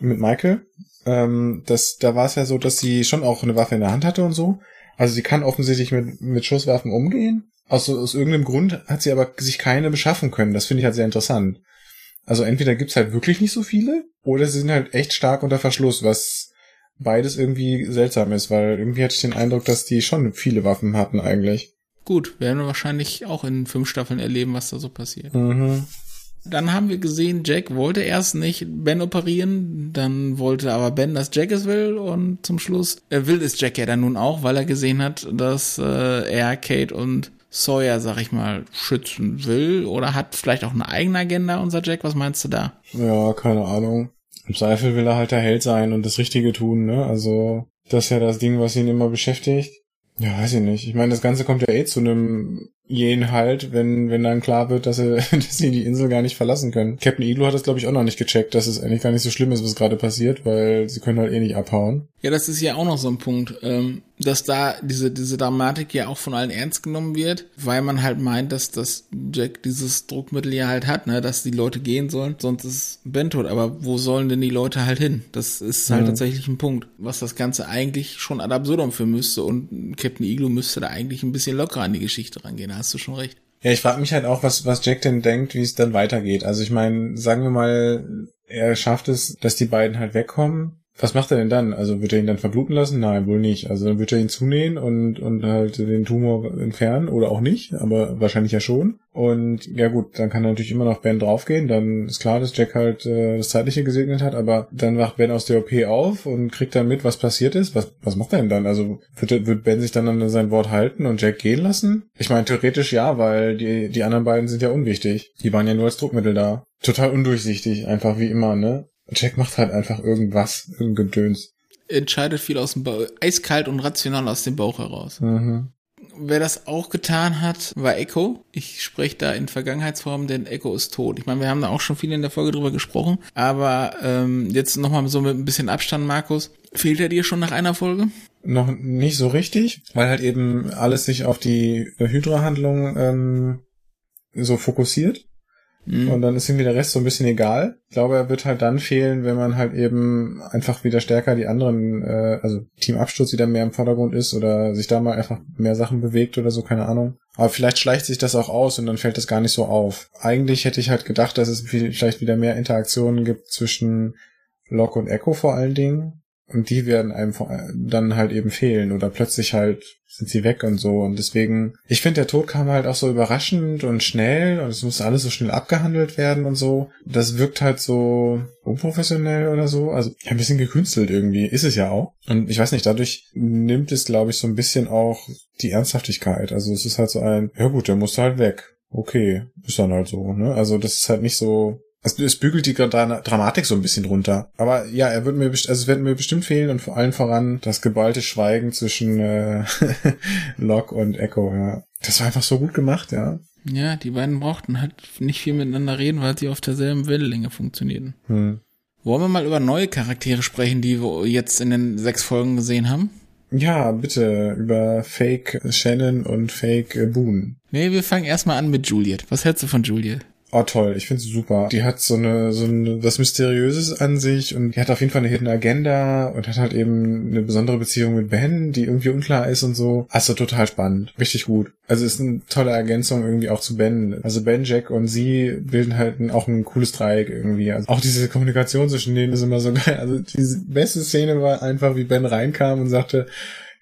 mit Michael. Ähm, das, da war es ja so, dass sie schon auch eine Waffe in der Hand hatte und so. Also sie kann offensichtlich mit, mit Schusswaffen umgehen. Aus, aus irgendeinem Grund hat sie aber sich keine beschaffen können. Das finde ich halt sehr interessant. Also entweder gibt's halt wirklich nicht so viele, oder sie sind halt echt stark unter Verschluss, was beides irgendwie seltsam ist, weil irgendwie hatte ich den Eindruck, dass die schon viele Waffen hatten eigentlich. Gut, werden wir wahrscheinlich auch in fünf Staffeln erleben, was da so passiert. Mhm. Dann haben wir gesehen, Jack wollte erst nicht Ben operieren, dann wollte aber Ben, dass Jack es will und zum Schluss er will es Jack ja dann nun auch, weil er gesehen hat, dass äh, er Kate und Sawyer, sag ich mal, schützen will oder hat vielleicht auch eine eigene Agenda, unser Jack. Was meinst du da? Ja, keine Ahnung. Im Zweifel will er halt der Held sein und das Richtige tun, ne? Also, das ist ja das Ding, was ihn immer beschäftigt. Ja, weiß ich nicht. Ich meine, das Ganze kommt ja eh zu einem jeden halt, wenn, wenn dann klar wird, dass sie, <laughs> dass sie die Insel gar nicht verlassen können. Captain Igloo hat das, glaube ich, auch noch nicht gecheckt, dass es eigentlich gar nicht so schlimm ist, was gerade passiert, weil sie können halt eh nicht abhauen. Ja, das ist ja auch noch so ein Punkt, ähm, dass da diese, diese Dramatik ja auch von allen ernst genommen wird, weil man halt meint, dass das Jack dieses Druckmittel ja halt hat, ne, dass die Leute gehen sollen, sonst ist Ben tot. Aber wo sollen denn die Leute halt hin? Das ist halt mhm. tatsächlich ein Punkt, was das Ganze eigentlich schon ad absurdum für müsste und Captain Igloo müsste da eigentlich ein bisschen lockerer an die Geschichte rangehen, hast du schon recht. Ja, ich frage mich halt auch, was, was Jack denn denkt, wie es dann weitergeht. Also ich meine, sagen wir mal, er schafft es, dass die beiden halt wegkommen was macht er denn dann? Also wird er ihn dann verbluten lassen? Nein, wohl nicht. Also dann wird er ihn zunähen und, und halt den Tumor entfernen oder auch nicht, aber wahrscheinlich ja schon. Und ja gut, dann kann natürlich immer noch Ben draufgehen. Dann ist klar, dass Jack halt äh, das Zeitliche gesegnet hat, aber dann wacht Ben aus der OP auf und kriegt dann mit, was passiert ist. Was, was macht er denn dann? Also wird, wird Ben sich dann an sein Wort halten und Jack gehen lassen? Ich meine, theoretisch ja, weil die, die anderen beiden sind ja unwichtig. Die waren ja nur als Druckmittel da. Total undurchsichtig, einfach wie immer, ne? Jack macht halt einfach irgendwas, irgendein Gedöns. Entscheidet viel aus dem Bauch, eiskalt und rational aus dem Bauch heraus. Mhm. Wer das auch getan hat, war Echo. Ich spreche da in Vergangenheitsform, denn Echo ist tot. Ich meine, wir haben da auch schon viel in der Folge drüber gesprochen, aber ähm, jetzt nochmal so mit ein bisschen Abstand, Markus. Fehlt er dir schon nach einer Folge? Noch nicht so richtig, weil halt eben alles sich auf die Hydra-Handlung ähm, so fokussiert. Mhm. Und dann ist ihm wieder der Rest so ein bisschen egal. Ich glaube, er wird halt dann fehlen, wenn man halt eben einfach wieder stärker die anderen, äh, also Team Absturz wieder mehr im Vordergrund ist oder sich da mal einfach mehr Sachen bewegt oder so, keine Ahnung. Aber vielleicht schleicht sich das auch aus und dann fällt das gar nicht so auf. Eigentlich hätte ich halt gedacht, dass es vielleicht wieder mehr Interaktionen gibt zwischen Locke und Echo vor allen Dingen. Und die werden einem dann halt eben fehlen oder plötzlich halt sind sie weg und so. Und deswegen, ich finde, der Tod kam halt auch so überraschend und schnell und es muss alles so schnell abgehandelt werden und so. Das wirkt halt so unprofessionell oder so. Also ein bisschen gekünstelt irgendwie. Ist es ja auch. Und ich weiß nicht, dadurch nimmt es, glaube ich, so ein bisschen auch die Ernsthaftigkeit. Also es ist halt so ein, ja gut, der muss halt weg. Okay, ist dann halt so, ne? Also das ist halt nicht so, es, es bügelt die Dramatik so ein bisschen runter. Aber ja, er wird mir, also es wird mir bestimmt fehlen und vor allem voran das geballte Schweigen zwischen äh, <laughs> Locke und Echo, ja. Das war einfach so gut gemacht, ja. Ja, die beiden brauchten halt nicht viel miteinander reden, weil sie auf derselben Wellenlänge funktionierten. Hm. Wollen wir mal über neue Charaktere sprechen, die wir jetzt in den sechs Folgen gesehen haben? Ja, bitte, über Fake Shannon und Fake Boone. Nee, wir fangen erstmal an mit Juliet. Was hältst du von Juliet? Oh toll, ich finde sie super. Die hat so eine so eine, was Mysteriöses an sich und die hat auf jeden Fall eine Hidden Agenda und hat halt eben eine besondere Beziehung mit Ben, die irgendwie unklar ist und so. Also total spannend, richtig gut. Also ist eine tolle Ergänzung irgendwie auch zu Ben. Also Ben, Jack und sie bilden halt auch ein cooles Dreieck irgendwie. Also auch diese Kommunikation zwischen denen ist immer so <laughs> geil. Also die beste Szene war einfach, wie Ben reinkam und sagte,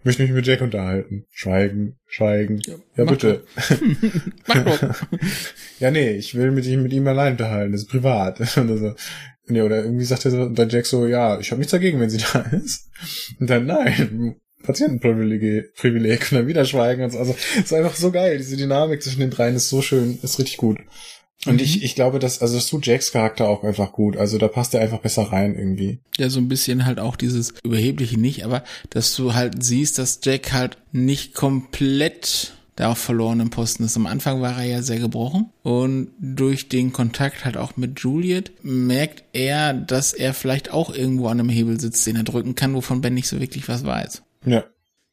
möchte mich mit Jack unterhalten. Schweigen, schweigen. Ja, ja bitte. <laughs> mach doch. <laughs> ja, nee, ich will mich mit ihm allein unterhalten. Das ist privat. <laughs> Also, nee, oder irgendwie sagt er so, dann Jack so, ja, ich habe nichts dagegen, wenn sie da ist. Und dann, nein, Patientenprivileg, Privileg und dann wieder schweigen und so. Also, es ist einfach so geil. Diese Dynamik zwischen den dreien ist so schön, ist richtig gut. Und mhm. ich, ich glaube, dass, also das tut Jacks Charakter auch einfach gut. Also da passt er einfach besser rein irgendwie. Ja, so ein bisschen halt auch dieses Überhebliche nicht, aber dass du halt siehst, dass Jack halt nicht komplett da auf verlorenen Posten ist. Am Anfang war er ja sehr gebrochen und durch den Kontakt halt auch mit Juliet merkt er, dass er vielleicht auch irgendwo an einem Hebel sitzt, den er drücken kann, wovon Ben nicht so wirklich was weiß. Ja.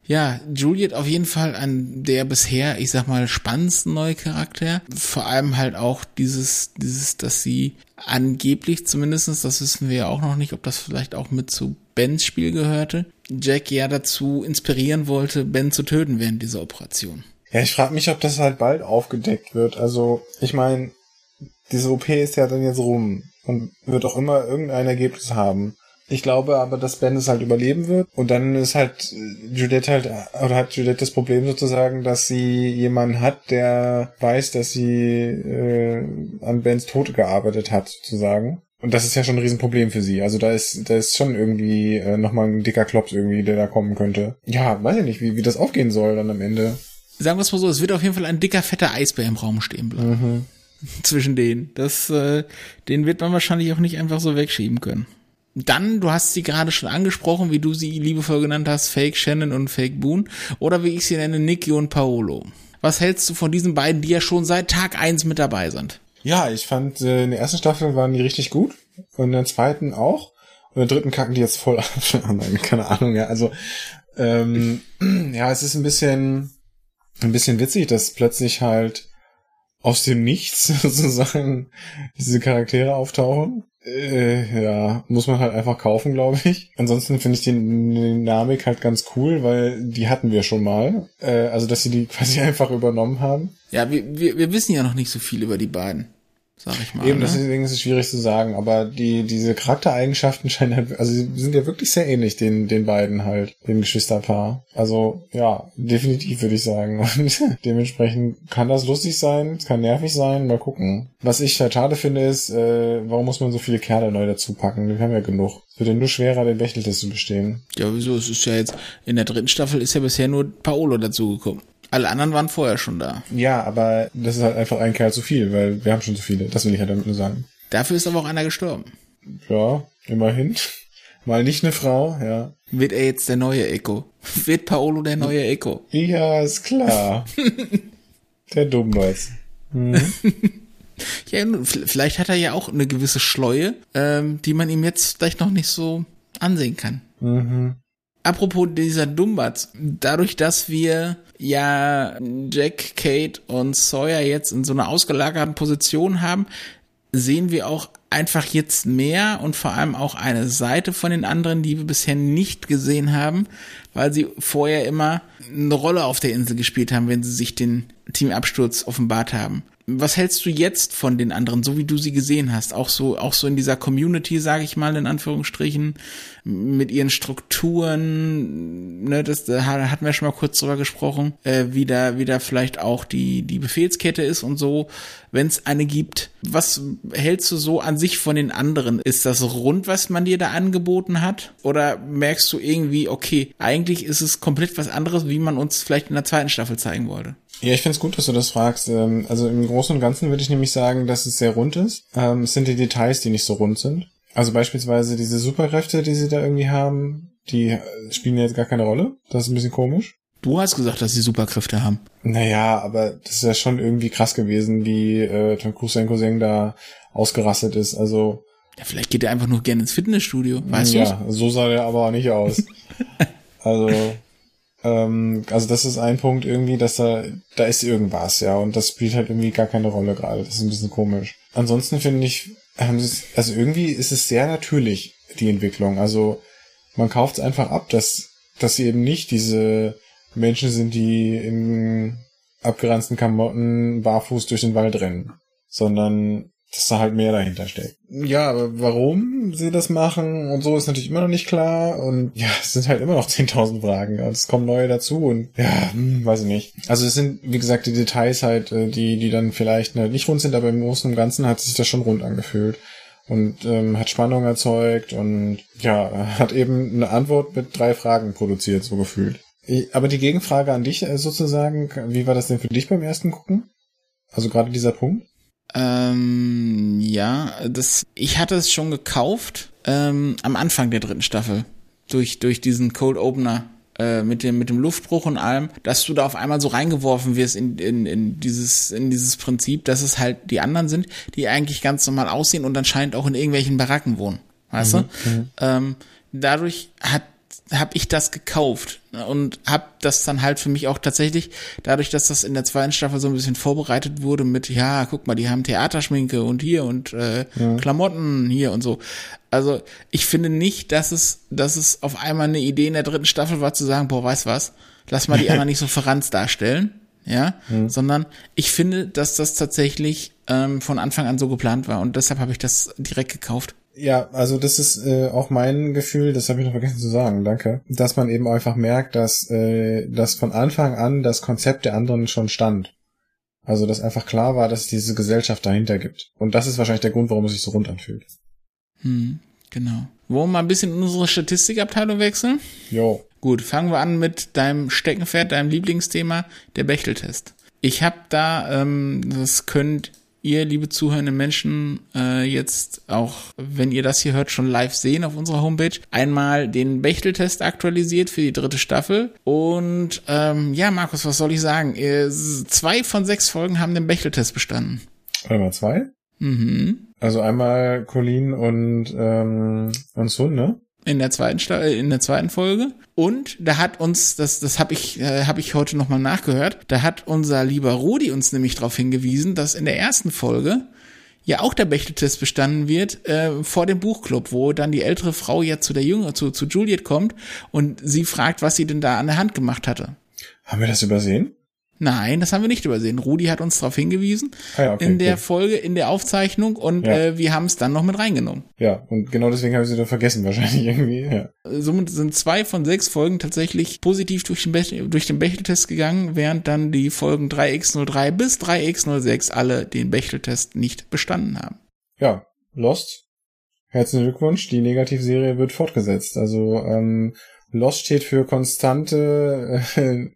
Ja, Juliet auf jeden Fall an der bisher, ich sag mal, spannendsten neue Charakter. Vor allem halt auch dieses, dieses, dass sie angeblich zumindestens, das wissen wir ja auch noch nicht, ob das vielleicht auch mit zu Bens Spiel gehörte, Jack ja dazu inspirieren wollte, Ben zu töten während dieser Operation. Ja, ich frage mich, ob das halt bald aufgedeckt wird. Also, ich meine, diese OP ist ja dann jetzt rum und wird auch immer irgendein Ergebnis haben. Ich glaube aber, dass Ben es halt überleben wird. Und dann ist halt Judith halt, oder hat Judith das Problem sozusagen, dass sie jemanden hat, der weiß, dass sie äh, an Bens Tod gearbeitet hat, sozusagen. Und das ist ja schon ein Riesenproblem für sie. Also da ist, da ist schon irgendwie äh, nochmal ein dicker Klops irgendwie, der da kommen könnte. Ja, weiß ich nicht, wie, wie das aufgehen soll dann am Ende. Sagen wir es mal so, es wird auf jeden Fall ein dicker, fetter Eisbär im Raum stehen bleiben. Mhm. <laughs> Zwischen denen. Das, äh, den wird man wahrscheinlich auch nicht einfach so wegschieben können. Dann, du hast sie gerade schon angesprochen, wie du sie liebevoll genannt hast, Fake Shannon und Fake Boone. Oder wie ich sie nenne, Nicky und Paolo. Was hältst du von diesen beiden, die ja schon seit Tag eins mit dabei sind? Ja, ich fand, äh, in der ersten Staffel waren die richtig gut und in der zweiten auch. Und in der dritten kacken die jetzt voll ab. <laughs> Keine Ahnung, ja. Also, ähm, <clears throat> ja, es ist ein bisschen, ein bisschen witzig, dass plötzlich halt aus dem Nichts <laughs> sozusagen diese Charaktere auftauchen. Äh, ja, muss man halt einfach kaufen, glaube ich. Ansonsten finde ich die Dynamik halt ganz cool, weil die hatten wir schon mal. Äh, also, dass sie die <laughs> quasi einfach übernommen haben. Ja, wir, wir, wir wissen ja noch nicht so viel über die beiden sag ich mal. Eben, ne? deswegen ist es schwierig zu sagen, aber die, diese Charaktereigenschaften scheinen halt, also sie sind ja wirklich sehr ähnlich, den, den beiden halt, dem Geschwisterpaar. Also, ja, definitiv würde ich sagen. <laughs> Und dementsprechend kann das lustig sein, es kann nervig sein, mal gucken. Was ich halt schade finde, ist, äh, warum muss man so viele Kerle neu dazu packen? Wir haben ja genug. Es wird ja nur schwerer, den Bechteltest zu bestehen. Ja, wieso? Es ist ja jetzt, in der dritten Staffel ist ja bisher nur Paolo dazugekommen. Alle anderen waren vorher schon da. Ja, aber das ist halt einfach ein Kerl zu viel, weil wir haben schon zu viele. Das will ich halt damit nur sagen. Dafür ist aber auch einer gestorben. Ja, immerhin. Mal nicht eine Frau, ja. Wird er jetzt der neue Echo? <laughs> Wird Paolo der neue Echo? Ja, ist klar. <laughs> der Dummbolz. Mhm. <laughs> ja, vielleicht hat er ja auch eine gewisse Schleue, ähm, die man ihm jetzt vielleicht noch nicht so ansehen kann. Mhm. Apropos dieser Dumbatz, dadurch, dass wir ja Jack, Kate und Sawyer jetzt in so einer ausgelagerten Position haben, sehen wir auch einfach jetzt mehr und vor allem auch eine Seite von den anderen, die wir bisher nicht gesehen haben, weil sie vorher immer eine Rolle auf der Insel gespielt haben, wenn sie sich den Teamabsturz offenbart haben was hältst du jetzt von den anderen, so wie du sie gesehen hast? Auch so, auch so in dieser Community, sage ich mal in Anführungsstrichen, mit ihren Strukturen, ne, das da hatten wir schon mal kurz drüber gesprochen, äh, wie da, wie da vielleicht auch die die Befehlskette ist und so, wenn es eine gibt. Was hältst du so an sich von den anderen? Ist das rund, was man dir da angeboten hat? Oder merkst du irgendwie, okay, eigentlich ist es komplett was anderes, wie man uns vielleicht in der zweiten Staffel zeigen wollte? Ja, ich finde es gut, dass du das fragst. Ähm, also im Großen und Ganzen würde ich nämlich sagen, dass es sehr rund ist. Ähm, es sind die Details, die nicht so rund sind. Also beispielsweise diese Superkräfte, die sie da irgendwie haben, die äh, spielen jetzt gar keine Rolle. Das ist ein bisschen komisch. Du hast gesagt, dass sie Superkräfte haben. Naja, aber das ist ja schon irgendwie krass gewesen, wie äh, Tom Cruise sein Cousin da ausgerastet ist. Also ja, vielleicht geht er einfach nur gerne ins Fitnessstudio, weißt du? Ja, du's? so sah er aber auch nicht aus. <laughs> also ähm, also das ist ein Punkt irgendwie, dass da, da ist irgendwas, ja, und das spielt halt irgendwie gar keine Rolle gerade. Das ist ein bisschen komisch. Ansonsten finde ich, haben sie also irgendwie ist es sehr natürlich, die Entwicklung. Also man kauft es einfach ab, dass, dass sie eben nicht diese Menschen sind, die in abgeranzten Klamotten barfuß durch den Wald rennen, sondern dass da halt mehr dahinter steckt. Ja, aber warum sie das machen und so ist natürlich immer noch nicht klar und ja, es sind halt immer noch <laughs> 10.000 Fragen und es kommen neue dazu und ja, hm, weiß ich nicht. Also es sind, wie gesagt, die Details halt, äh, die, die dann vielleicht ne, nicht rund sind, aber im Großen und Ganzen hat sich das schon rund angefühlt und ähm, hat Spannung erzeugt und ja, hat eben eine Antwort mit drei Fragen produziert, so gefühlt. Aber die Gegenfrage an dich äh, sozusagen, wie war das denn für dich beim ersten Gucken? Also gerade dieser Punkt? Ähm, ja, das, ich hatte es schon gekauft, ähm, am Anfang der dritten Staffel. Durch, durch diesen Cold Opener, äh, mit dem, mit dem Luftbruch und allem, dass du da auf einmal so reingeworfen wirst in, in, in dieses, in dieses Prinzip, dass es halt die anderen sind, die eigentlich ganz normal aussehen und anscheinend auch in irgendwelchen Baracken wohnen. Weißt mhm, du? Mhm. Ähm, dadurch hat habe ich das gekauft und habe das dann halt für mich auch tatsächlich, dadurch, dass das in der zweiten Staffel so ein bisschen vorbereitet wurde mit, ja, guck mal, die haben Theaterschminke und hier und äh, ja. Klamotten hier und so. Also ich finde nicht, dass es, dass es auf einmal eine Idee in der dritten Staffel war zu sagen, boah, weißt was, lass mal die <laughs> anderen nicht so verranzt darstellen, ja, mhm. sondern ich finde, dass das tatsächlich ähm, von Anfang an so geplant war und deshalb habe ich das direkt gekauft. Ja, also das ist äh, auch mein Gefühl, das habe ich noch vergessen zu sagen, danke, dass man eben einfach merkt, dass, äh, dass von Anfang an das Konzept der anderen schon stand. Also dass einfach klar war, dass es diese Gesellschaft dahinter gibt. Und das ist wahrscheinlich der Grund, warum es sich so rund anfühlt. Hm, genau. Wollen wir mal ein bisschen in unsere Statistikabteilung wechseln? Jo. Gut, fangen wir an mit deinem Steckenpferd, deinem Lieblingsthema, der Bechteltest. Ich habe da, ähm, das könnt ihr, liebe zuhörende Menschen, äh, jetzt auch, wenn ihr das hier hört, schon live sehen auf unserer Homepage. Einmal den Bechteltest aktualisiert für die dritte Staffel. Und ähm, ja, Markus, was soll ich sagen? Zwei von sechs Folgen haben den Bechteltest bestanden. Einmal zwei? Mhm. Also einmal Colin und, ähm, und Sun, ne? In der zweiten Sta in der zweiten Folge. Und da hat uns das das habe ich äh, habe ich heute noch mal nachgehört da hat unser lieber Rudi uns nämlich darauf hingewiesen dass in der ersten Folge ja auch der Bechteltest bestanden wird äh, vor dem Buchclub wo dann die ältere Frau ja zu der jüngere zu zu Juliet kommt und sie fragt was sie denn da an der Hand gemacht hatte. Haben wir das übersehen Nein, das haben wir nicht übersehen. Rudi hat uns darauf hingewiesen ah ja, okay, in der cool. Folge, in der Aufzeichnung und Ja. äh, wir haben es dann noch mit reingenommen. Ja, und genau deswegen habe ich sie dann vergessen wahrscheinlich <laughs> irgendwie. Ja. Somit sind zwei von sechs Folgen tatsächlich positiv durch den, Bech durch den Bechteltest gegangen, während dann die Folgen 3x03 bis 3x06 alle den Bechteltest nicht bestanden haben. ja, Lost. Herzlichen Glückwunsch, die Negativserie wird fortgesetzt. Also ähm, Lost steht für konstante äh,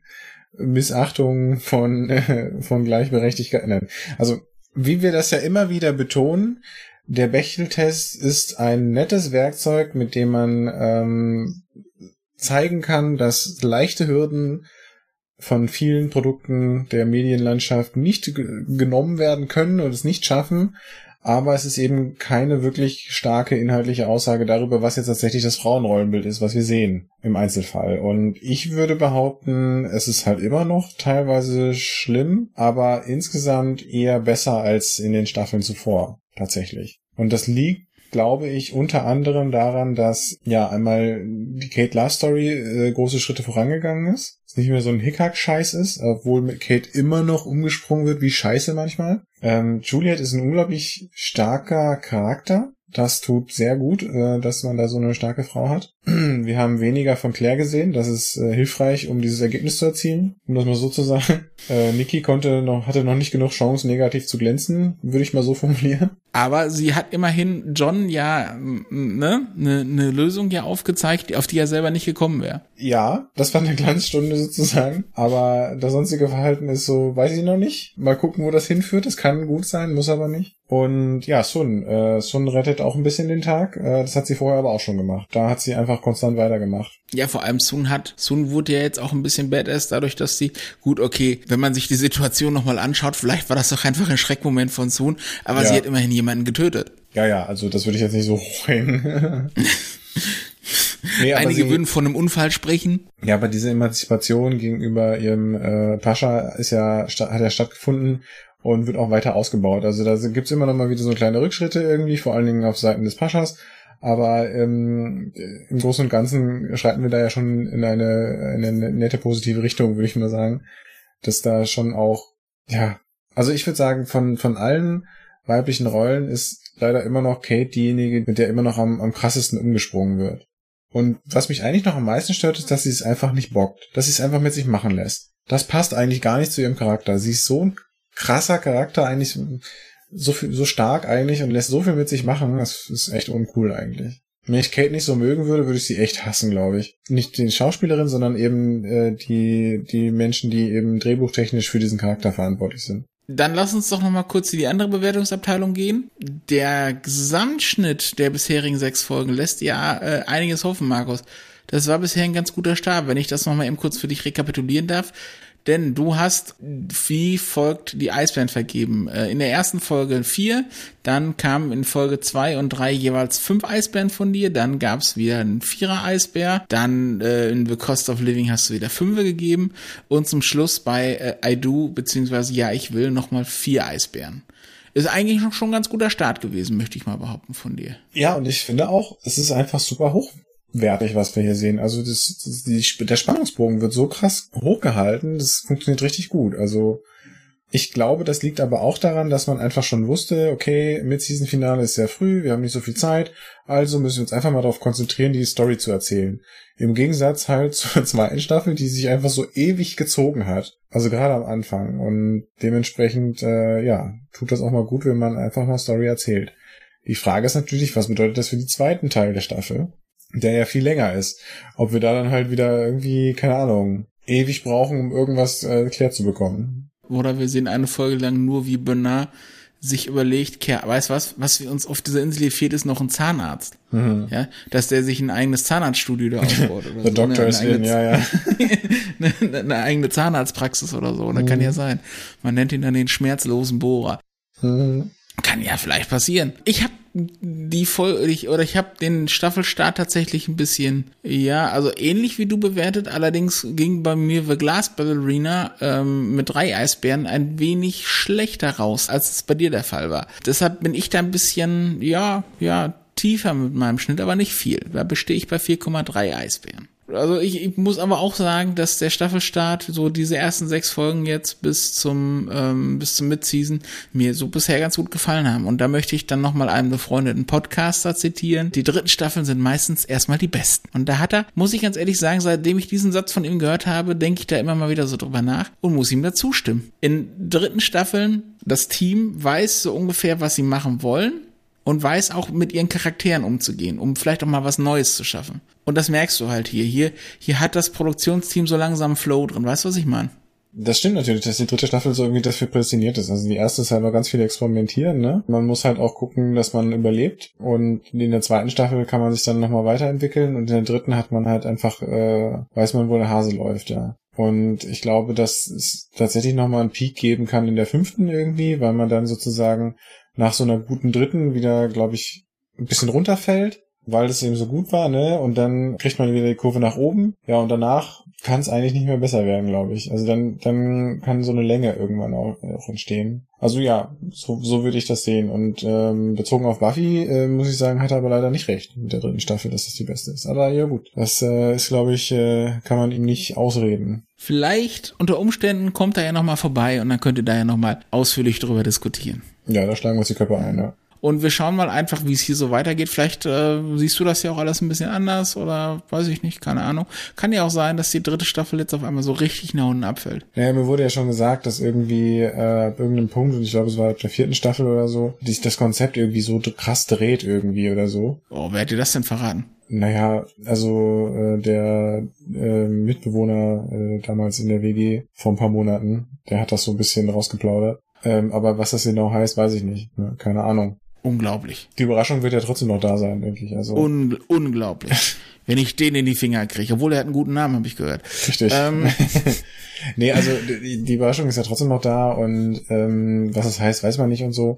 Missachtung von, <laughs> von Gleichberechtigkeit. Nein. Also wie wir das ja immer wieder betonen, der Bechteltest ist ein nettes Werkzeug, mit dem man ähm, zeigen kann, dass leichte Hürden von vielen Produkten der Medienlandschaft nicht ge- genommen werden können und es nicht schaffen, aber es ist eben keine wirklich starke inhaltliche Aussage darüber, was jetzt tatsächlich das Frauenrollenbild ist, was wir sehen im Einzelfall. Und ich würde behaupten, es ist halt immer noch teilweise schlimm, aber insgesamt eher besser als in den Staffeln zuvor, tatsächlich. Und das liegt glaube ich, unter anderem daran, dass ja einmal die Kate Love Story äh, große Schritte vorangegangen ist. Es nicht mehr so ein Hickhack-Scheiß ist, obwohl mit Kate immer noch umgesprungen wird, wie scheiße manchmal. Ähm, Juliet ist ein unglaublich starker Charakter. Das tut sehr gut, äh, dass man da so eine starke Frau hat. <clears throat> Wir haben weniger von Claire gesehen. Das ist äh, hilfreich, um dieses Ergebnis zu erzielen, um das mal so zu sagen. <laughs> Äh, Nikki konnte noch, hatte noch nicht genug Chance, negativ zu glänzen, würde ich mal so <laughs> formulieren. Aber sie hat immerhin John ja ne eine ne Lösung ja aufgezeigt, auf die er selber nicht gekommen wäre. Ja, das war eine <laughs> Glanzstunde sozusagen. Aber das sonstige Verhalten ist so, weiß ich noch nicht. Mal gucken, wo das hinführt. Das kann gut sein, muss aber nicht. Und ja, Sun. Äh, Sun rettet auch ein bisschen den Tag. Äh, das hat sie vorher aber auch schon gemacht. Da hat sie einfach konstant weitergemacht. Ja, vor allem Sun hat, Sun wurde ja jetzt auch ein bisschen badass dadurch, dass sie, gut, okay, wenn man sich die Situation nochmal anschaut, vielleicht war das doch einfach ein Schreckmoment von Sun, aber Ja. sie hat immerhin jemanden getötet. Ja, ja, also das würde ich jetzt nicht so hochhängen. <laughs> nee, Einige sie, würden von einem Unfall sprechen. Ja, aber diese Emanzipation gegenüber ihrem äh, Pascha ist ja hat ja stattgefunden und wird auch weiter ausgebaut. Also da gibt's immer noch mal wieder so kleine Rückschritte irgendwie, vor allen Dingen auf Seiten des Paschas. Aber ähm, im Großen und Ganzen schreiten wir da ja schon in eine, in eine nette positive Richtung, würde ich mal sagen. Dass da schon auch, ja, also ich würde sagen, von, von allen weiblichen Rollen ist leider immer noch Kate diejenige, mit der immer noch am, am krassesten umgesprungen wird. Und was mich eigentlich noch am meisten stört, ist, dass sie es einfach nicht bockt. Dass sie es einfach mit sich machen lässt. Das passt eigentlich gar nicht zu ihrem Charakter. Sie ist so ein krasser Charakter, eigentlich so viel, so stark eigentlich und lässt so viel mit sich machen. Das ist echt uncool eigentlich. Wenn ich Kate nicht so mögen würde, würde ich sie echt hassen, glaube ich. Nicht die Schauspielerin, sondern eben äh, die, die Menschen, die eben drehbuchtechnisch für diesen Charakter verantwortlich sind. Dann lass uns doch noch mal kurz in die andere Bewertungsabteilung gehen. Der Gesamtschnitt der bisherigen sechs Folgen lässt ja äh, einiges hoffen, Markus. Das war bisher ein ganz guter Start, wenn ich das noch mal eben kurz für dich rekapitulieren darf. Denn du hast wie folgt die Eisbären vergeben. Äh, In der ersten Folge vier, dann kamen in Folge zwei und drei jeweils fünf Eisbären von dir, dann gab's wieder einen Vierer Eisbär, dann äh, in The Cost of Living hast du wieder Fünfe gegeben und zum Schluss bei äh, I Do beziehungsweise Ja, ich will nochmal vier Eisbären. Ist eigentlich noch schon ein ganz guter Start gewesen, möchte ich mal behaupten von dir. Ja, und ich finde auch, es ist einfach super hochwertig, was wir hier sehen. Also das, das, die, der Spannungsbogen wird so krass hochgehalten, das funktioniert richtig gut. Also ich glaube, das liegt aber auch daran, dass man einfach schon wusste, okay, Mid-Season-Finale ist sehr früh, wir haben nicht so viel Zeit, also müssen wir uns einfach mal darauf konzentrieren, die Story zu erzählen. Im Gegensatz halt <laughs> zur zweiten Staffel, die sich einfach so ewig gezogen hat. Also gerade am Anfang. Und dementsprechend, äh, ja, tut das auch mal gut, wenn man einfach mal Story erzählt. Die Frage ist natürlich, was bedeutet das für den zweiten Teil der Staffel, der ja viel länger ist. Ob wir da dann halt wieder irgendwie, keine Ahnung, ewig brauchen, um irgendwas äh, erklärt zu bekommen. Oder wir sehen eine Folge lang nur, wie Bernard sich überlegt, ja, weißt was, was wir uns auf dieser Insel hier fehlt, ist noch ein Zahnarzt. Mhm. Ja, dass der sich ein eigenes Zahnarztstudio da aufbaut oder The <laughs> so. Doctor eine, ist eine in, ja, ja. eine, <laughs> eine, eigene Zahnarztpraxis oder so. Mhm. kann ja sein. Man nennt ihn dann den schmerzlosen Bohrer. Mhm. Kann ja vielleicht passieren. Ich habe die Folge ich, oder ich habe den Staffelstart tatsächlich ein bisschen ja also ähnlich wie du bewertet. Allerdings ging bei mir The Glass Ballerina ähm, mit drei Eisbären ein wenig schlechter raus als es bei dir der Fall war. Deshalb bin ich da ein bisschen ja ja tiefer mit meinem Schnitt aber nicht viel. Da bestehe ich bei 4,3 Eisbären also ich, ich muss aber auch sagen, dass der Staffelstart, so diese ersten sechs Folgen jetzt bis zum ähm, bis zum Midseason mir so bisher ganz gut gefallen haben. Und da möchte ich dann nochmal einen befreundeten Podcaster zitieren. Die dritten Staffeln sind meistens erstmal die besten. Und da hat er, muss ich ganz ehrlich sagen, seitdem ich diesen Satz von ihm gehört habe, denke ich da immer mal wieder so drüber nach und muss ihm dazu stimmen. In dritten Staffeln, das Team weiß so ungefähr, was sie machen wollen und weiß auch mit ihren Charakteren umzugehen, um vielleicht auch mal was Neues zu schaffen. Und das merkst du halt hier. Hier, hier hat das Produktionsteam so langsam Flow drin. Weißt du, was ich meine? Das stimmt natürlich, dass die dritte Staffel so irgendwie dafür prädestiniert ist. Also die erste ist halt noch ganz viel experimentieren, ne? Man muss halt auch gucken, dass man überlebt. Und in der zweiten Staffel kann man sich dann nochmal weiterentwickeln. Und in der dritten hat man halt einfach, äh, weiß man, wo der Hase läuft, ja. Und ich glaube, dass es tatsächlich nochmal einen Peak geben kann in der fünften irgendwie, weil man dann sozusagen nach so einer guten dritten wieder, glaube ich, ein bisschen runterfällt, weil es eben so gut war, ne? Und dann kriegt man wieder die Kurve nach oben. Ja, und danach kann es eigentlich nicht mehr besser werden, glaube ich. Also dann, dann kann so eine Länge irgendwann auch, auch entstehen. Also ja, so, so würde ich das sehen. Und ähm, bezogen auf Buffy, äh, muss ich sagen, hat er aber leider nicht recht mit der dritten Staffel, dass das die beste ist. Aber ja gut, das äh, ist, glaube ich, äh, kann man ihm nicht ausreden. Vielleicht unter Umständen kommt er ja nochmal vorbei und dann könnt ihr da ja nochmal ausführlich drüber diskutieren. Ja, da schlagen wir uns die Köpfe ein, ja. Und wir schauen mal einfach, wie es hier so weitergeht. Vielleicht äh, siehst du das ja auch alles ein bisschen anders oder weiß ich nicht, keine Ahnung. Kann ja auch sein, dass die dritte Staffel jetzt auf einmal so richtig nach unten abfällt. Ja, mir wurde ja schon gesagt, dass irgendwie äh, ab irgendeinem Punkt, und ich glaube, es war ab der vierten Staffel oder so, sich das Konzept irgendwie so krass dreht irgendwie oder so. Oh, wer hat dir das denn verraten? Naja, also äh, der äh, Mitbewohner äh, damals in der WG vor ein paar Monaten, der hat das so ein bisschen rausgeplaudert. Ähm, aber was das genau heißt, weiß ich nicht. Ne? Keine Ahnung. Unglaublich. Die Überraschung wird ja trotzdem noch da sein, denke ich. Also. Un unglaublich. <laughs> Wenn ich den in die Finger kriege. Obwohl er hat einen guten Namen, habe ich gehört. Richtig. Ähm. <laughs> nee, also die, die, Überraschung ist ja trotzdem noch da und ähm, was das heißt, weiß man nicht und so.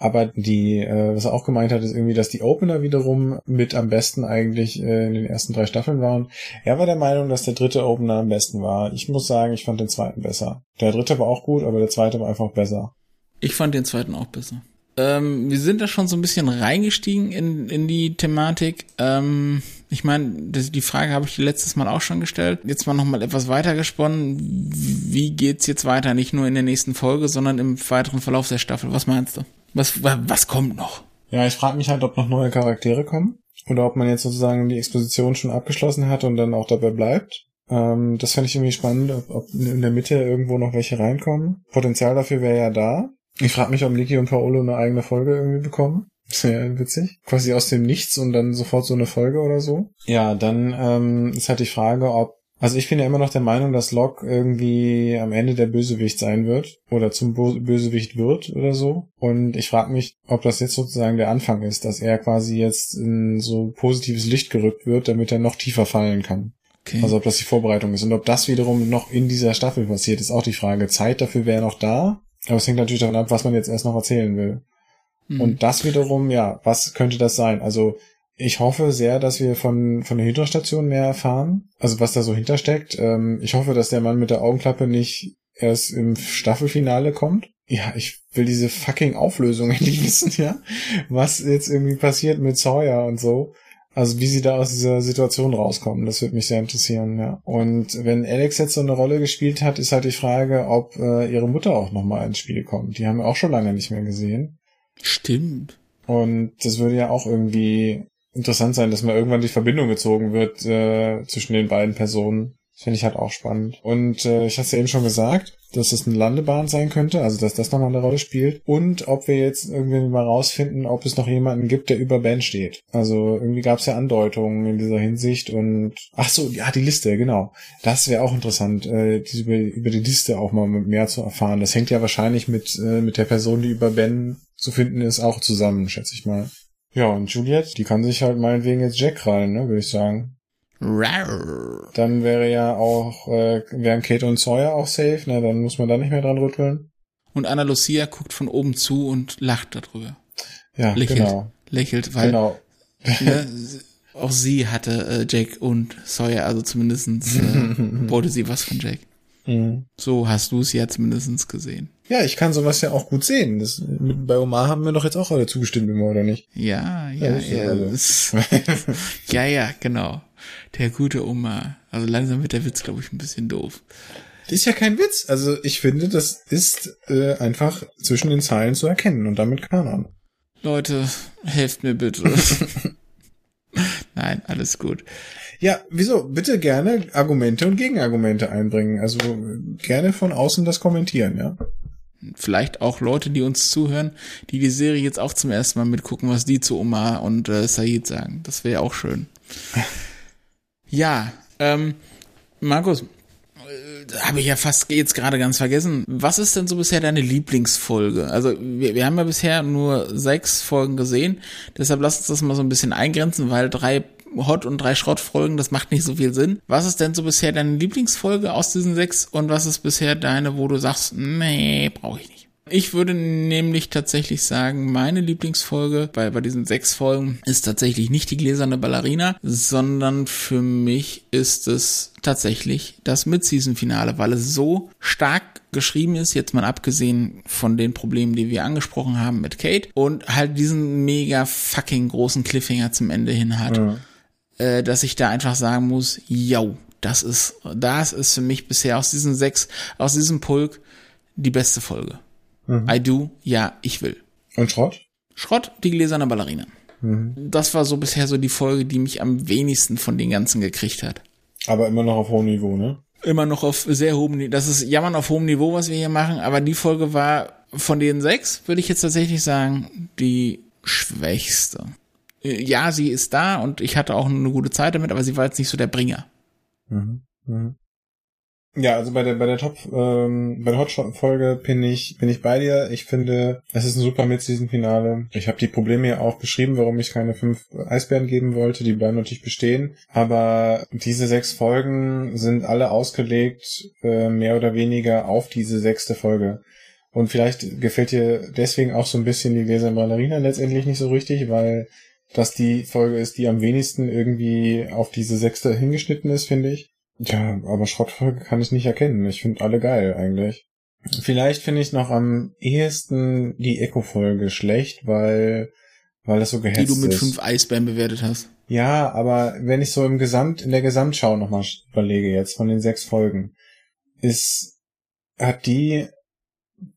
Aber die, äh, was er auch gemeint hat, ist irgendwie, dass die Opener wiederum mit am besten eigentlich äh, in den ersten drei Staffeln waren. Er war der Meinung, dass der dritte Opener am besten war. Ich muss sagen, ich fand den zweiten besser. Der dritte war auch gut, aber der zweite war einfach besser. Ich fand den zweiten auch besser. Ähm, wir sind da schon so ein bisschen reingestiegen in, in die Thematik. Ähm, ich meine, die Frage habe ich letztes Mal auch schon gestellt. Jetzt mal nochmal etwas weiter gesponnen. Wie geht's jetzt weiter? Nicht nur in der nächsten Folge, sondern im weiteren Verlauf der Staffel. Was meinst du? Was, was kommt noch? Ja, ich frage mich halt, ob noch neue Charaktere kommen. Oder ob man jetzt sozusagen die Exposition schon abgeschlossen hat und dann auch dabei bleibt. Ähm, das fände ich irgendwie spannend, ob, ob in der Mitte irgendwo noch welche reinkommen. Potenzial dafür wäre ja da. Ich frage mich, ob Niki und Paolo eine eigene Folge irgendwie bekommen. Sehr witzig. Quasi aus dem Nichts und dann sofort so eine Folge oder so. Ja, dann ähm, ist halt die Frage, ob also ich bin ja immer noch der Meinung, dass Locke irgendwie am Ende der Bösewicht sein wird oder zum Bösewicht wird oder so. Und ich frage mich, ob das jetzt sozusagen der Anfang ist, dass er quasi jetzt in so positives Licht gerückt wird, damit er noch tiefer fallen kann. Okay. Also ob das die Vorbereitung ist und ob das wiederum noch in dieser Staffel passiert, ist auch die Frage. Zeit dafür wäre noch da, aber es hängt natürlich davon ab, was man jetzt erst noch erzählen will. Mhm. Und das wiederum, ja, was könnte das sein? Also ich hoffe sehr, dass wir von, von der Hydra-Station mehr erfahren. Also was da so hintersteckt. Ähm, ich hoffe, dass der Mann mit der Augenklappe nicht erst im Staffelfinale kommt. Ja, ich will diese fucking Auflösung <laughs> endlich wissen, ja. Was jetzt irgendwie passiert mit Sawyer und so. Also wie sie da aus dieser Situation rauskommen, das würde mich sehr interessieren, ja. Und wenn Alex jetzt so eine Rolle gespielt hat, ist halt die Frage, ob äh, ihre Mutter auch nochmal ins Spiel kommt. Die haben wir auch schon lange nicht mehr gesehen. Stimmt. Und das würde ja auch irgendwie interessant sein, dass mal irgendwann die Verbindung gezogen wird äh, zwischen den beiden Personen. Das finde ich halt auch spannend. Und äh, ich hatte ja eben schon gesagt, dass es eine Landebahn sein könnte, also dass das nochmal eine Rolle spielt. Und ob wir jetzt irgendwie mal rausfinden, ob es noch jemanden gibt, der über Ben steht. Also irgendwie gab es ja Andeutungen in dieser Hinsicht und ach so, ja, die Liste, genau. Das wäre auch interessant, äh, diese, über, über die Liste auch mal mehr zu erfahren. Das hängt ja wahrscheinlich mit, äh, mit der Person, die über Ben zu finden ist, auch zusammen, schätze ich mal. Ja, und Juliette, die kann sich halt meinetwegen jetzt Jack krallen, ne, würde ich sagen. Rar. Dann wäre ja auch, äh, wären Kate und Sawyer auch safe, ne? Dann muss man da nicht mehr dran rütteln. Und Anna Lucia guckt von oben zu und lacht darüber. Ja, Lächelt. genau. Lächelt, weil Genau. ne, <laughs> auch sie hatte äh, Jack und Sawyer, also zumindestens äh, <laughs> wollte sie was von Jack. Mhm. So hast du es ja zumindestens gesehen. Ja, ich kann sowas ja auch gut sehen. Das, mit, bei Omar haben wir doch jetzt auch alle zugestimmt immer, oder nicht? Ja, Ja, ja, ja. das- <laughs> ja, ja, genau. Der gute Oma. Also langsam wird der Witz, glaube ich, ein bisschen doof. Das ist ja kein Witz. Also ich finde, das ist äh, einfach zwischen den Zeilen zu erkennen und damit Kanon. Leute, helft mir bitte. <laughs> <laughs> Nein, alles gut. Ja, wieso? Bitte gerne Argumente und Gegenargumente einbringen. Also gerne von außen das kommentieren, ja. Vielleicht auch Leute, die uns zuhören, die die Serie jetzt auch zum ersten Mal mitgucken, was die zu Omar und äh, Said sagen. Das wäre auch schön. <laughs> Ja, ähm, Markus, äh, habe ich ja fast jetzt gerade ganz vergessen. Was ist denn so bisher deine Lieblingsfolge? Also wir, wir haben ja bisher nur sechs Folgen gesehen, deshalb lass uns das mal so ein bisschen eingrenzen, weil drei Hot- und drei Schrottfolgen, das macht nicht so viel Sinn. Was ist denn so bisher deine Lieblingsfolge aus diesen sechs und was ist bisher deine, wo du sagst, nee, brauche ich nicht? Ich würde nämlich tatsächlich sagen, meine Lieblingsfolge bei, bei diesen sechs Folgen ist tatsächlich nicht die gläserne Ballerina, sondern für mich ist es tatsächlich das Mid-Season-Finale, weil es so stark geschrieben ist, jetzt mal abgesehen von den Problemen, die wir angesprochen haben mit Kate und halt diesen mega fucking großen Cliffhanger zum Ende hin hat, äh, dass ich da einfach sagen muss, yo, das ist, das ist für mich bisher aus diesen sechs, aus diesem Pulk die beste Folge. I do, ja, ich will. Und Schrott? Schrott, die gläserne Ballerina. Das war so bisher so die Folge, die mich am wenigsten von den ganzen gekriegt hat. Aber immer noch auf hohem Niveau, ne? Immer noch auf sehr hohem Niveau. Das ist Jammern auf hohem Niveau, was wir hier machen, aber die Folge war von den sechs, würde ich jetzt tatsächlich sagen, die schwächste. Ja, sie ist da und ich hatte auch eine gute Zeit damit, aber sie war jetzt nicht so der Bringer. Mhm. Mhm. Ja, also bei der bei der Top ähm, bei der Hotshot Folge bin ich bin ich bei dir. Ich finde, es ist ein super Mid-Season Finale. Ich habe die Probleme ja auch beschrieben, warum ich keine fünf Eisbären geben wollte. Die bleiben natürlich bestehen, aber diese sechs Folgen sind alle ausgelegt äh, mehr oder weniger auf diese sechste Folge. Und vielleicht gefällt dir deswegen auch so ein bisschen die Gläser Ballerina letztendlich nicht so richtig, weil das die Folge ist, die am wenigsten irgendwie auf diese sechste hingeschnitten ist, finde ich. Ja, aber Schrottfolge kann ich nicht erkennen. Ich finde alle geil eigentlich. Vielleicht finde ich noch am ehesten die Echo-Folge schlecht, weil, weil das so gehetzt Die du mit ist. fünf Eisbären bewertet hast. Ja, aber wenn ich so im Gesamt, in der Gesamtschau nochmal überlege jetzt von den sechs Folgen, ist, hat die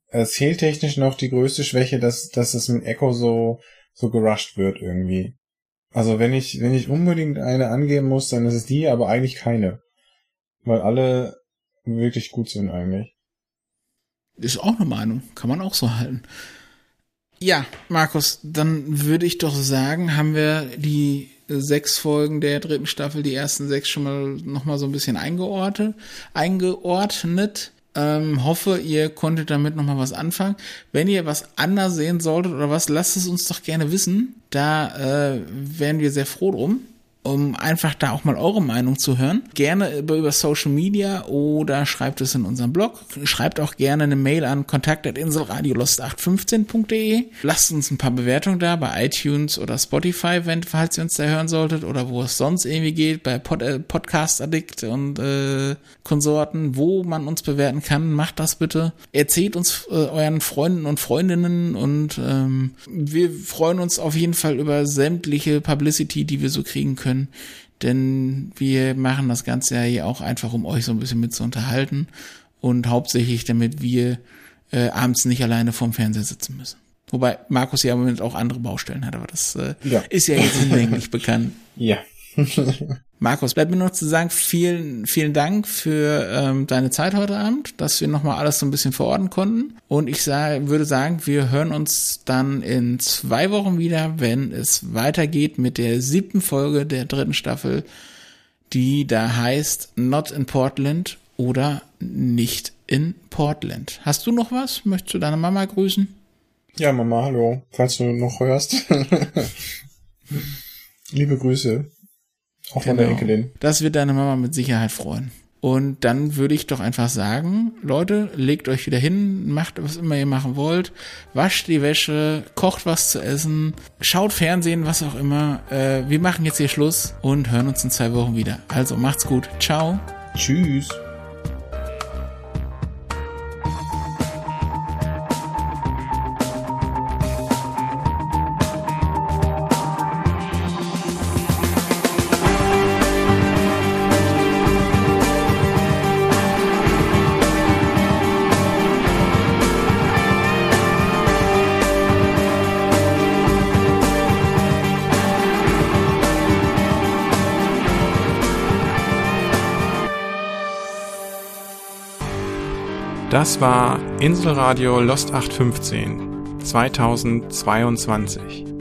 erzähltechnisch noch die größte Schwäche, dass, dass es mit Echo so, so gerusht wird irgendwie. Also wenn ich, wenn ich unbedingt eine angeben muss, dann ist es die, aber eigentlich keine. Weil alle wirklich gut sind eigentlich. Ist auch eine Meinung. Kann man auch so halten. Ja, Markus, dann würde ich doch sagen, haben wir die sechs Folgen der dritten Staffel, die ersten sechs schon mal noch mal so ein bisschen eingeordnet, eingeordnet. Ähm, hoffe, ihr konntet damit noch mal was anfangen. Wenn ihr was anders sehen solltet oder was, lasst es uns doch gerne wissen. Da äh, wären wir sehr froh drum um einfach da auch mal eure Meinung zu hören. Gerne über, über Social Media oder schreibt es in unserem Blog. Schreibt auch gerne eine Mail an kontakt.inselradiolost815.de. Lasst uns ein paar Bewertungen da bei iTunes oder Spotify, wenn, falls ihr uns da hören solltet oder wo es sonst irgendwie geht, bei Pod, äh, Podcast Addict und äh, Konsorten, wo man uns bewerten kann. Macht das bitte. Erzählt uns äh, euren Freunden und Freundinnen und ähm, wir freuen uns auf jeden Fall über sämtliche Publicity, die wir so kriegen können. Denn wir machen das Ganze ja hier auch einfach, um euch so ein bisschen mit zu unterhalten und hauptsächlich, damit wir äh, abends nicht alleine vorm Fernseher sitzen müssen. Wobei Markus ja im Moment auch andere Baustellen hat, aber das äh, Ja. ist ja jetzt hinlänglich bekannt. Ja. Markus, bleibt mir nur zu sagen, vielen, vielen Dank für ähm, deine Zeit heute Abend, dass wir nochmal alles so ein bisschen verorten konnten. Und ich sag, würde sagen, wir hören uns dann in zwei Wochen wieder, wenn es weitergeht mit der siebten Folge der dritten Staffel, die da heißt Not in Portland oder nicht in Portland. Hast du noch was? Möchtest du deine Mama grüßen? Ja, Mama, hallo. Falls du noch hörst. <laughs> Liebe Grüße. Auch Genau. Enkelin. Das wird deine Mama mit Sicherheit freuen. Und dann würde ich doch einfach sagen, Leute, legt euch wieder hin, macht was immer ihr machen wollt, wascht die Wäsche, kocht was zu essen, schaut Fernsehen, was auch immer. Äh, wir machen jetzt hier Schluss und hören uns in zwei Wochen wieder. Also macht's gut. Ciao. Tschüss. Das war Inselradio Lost 815 2022.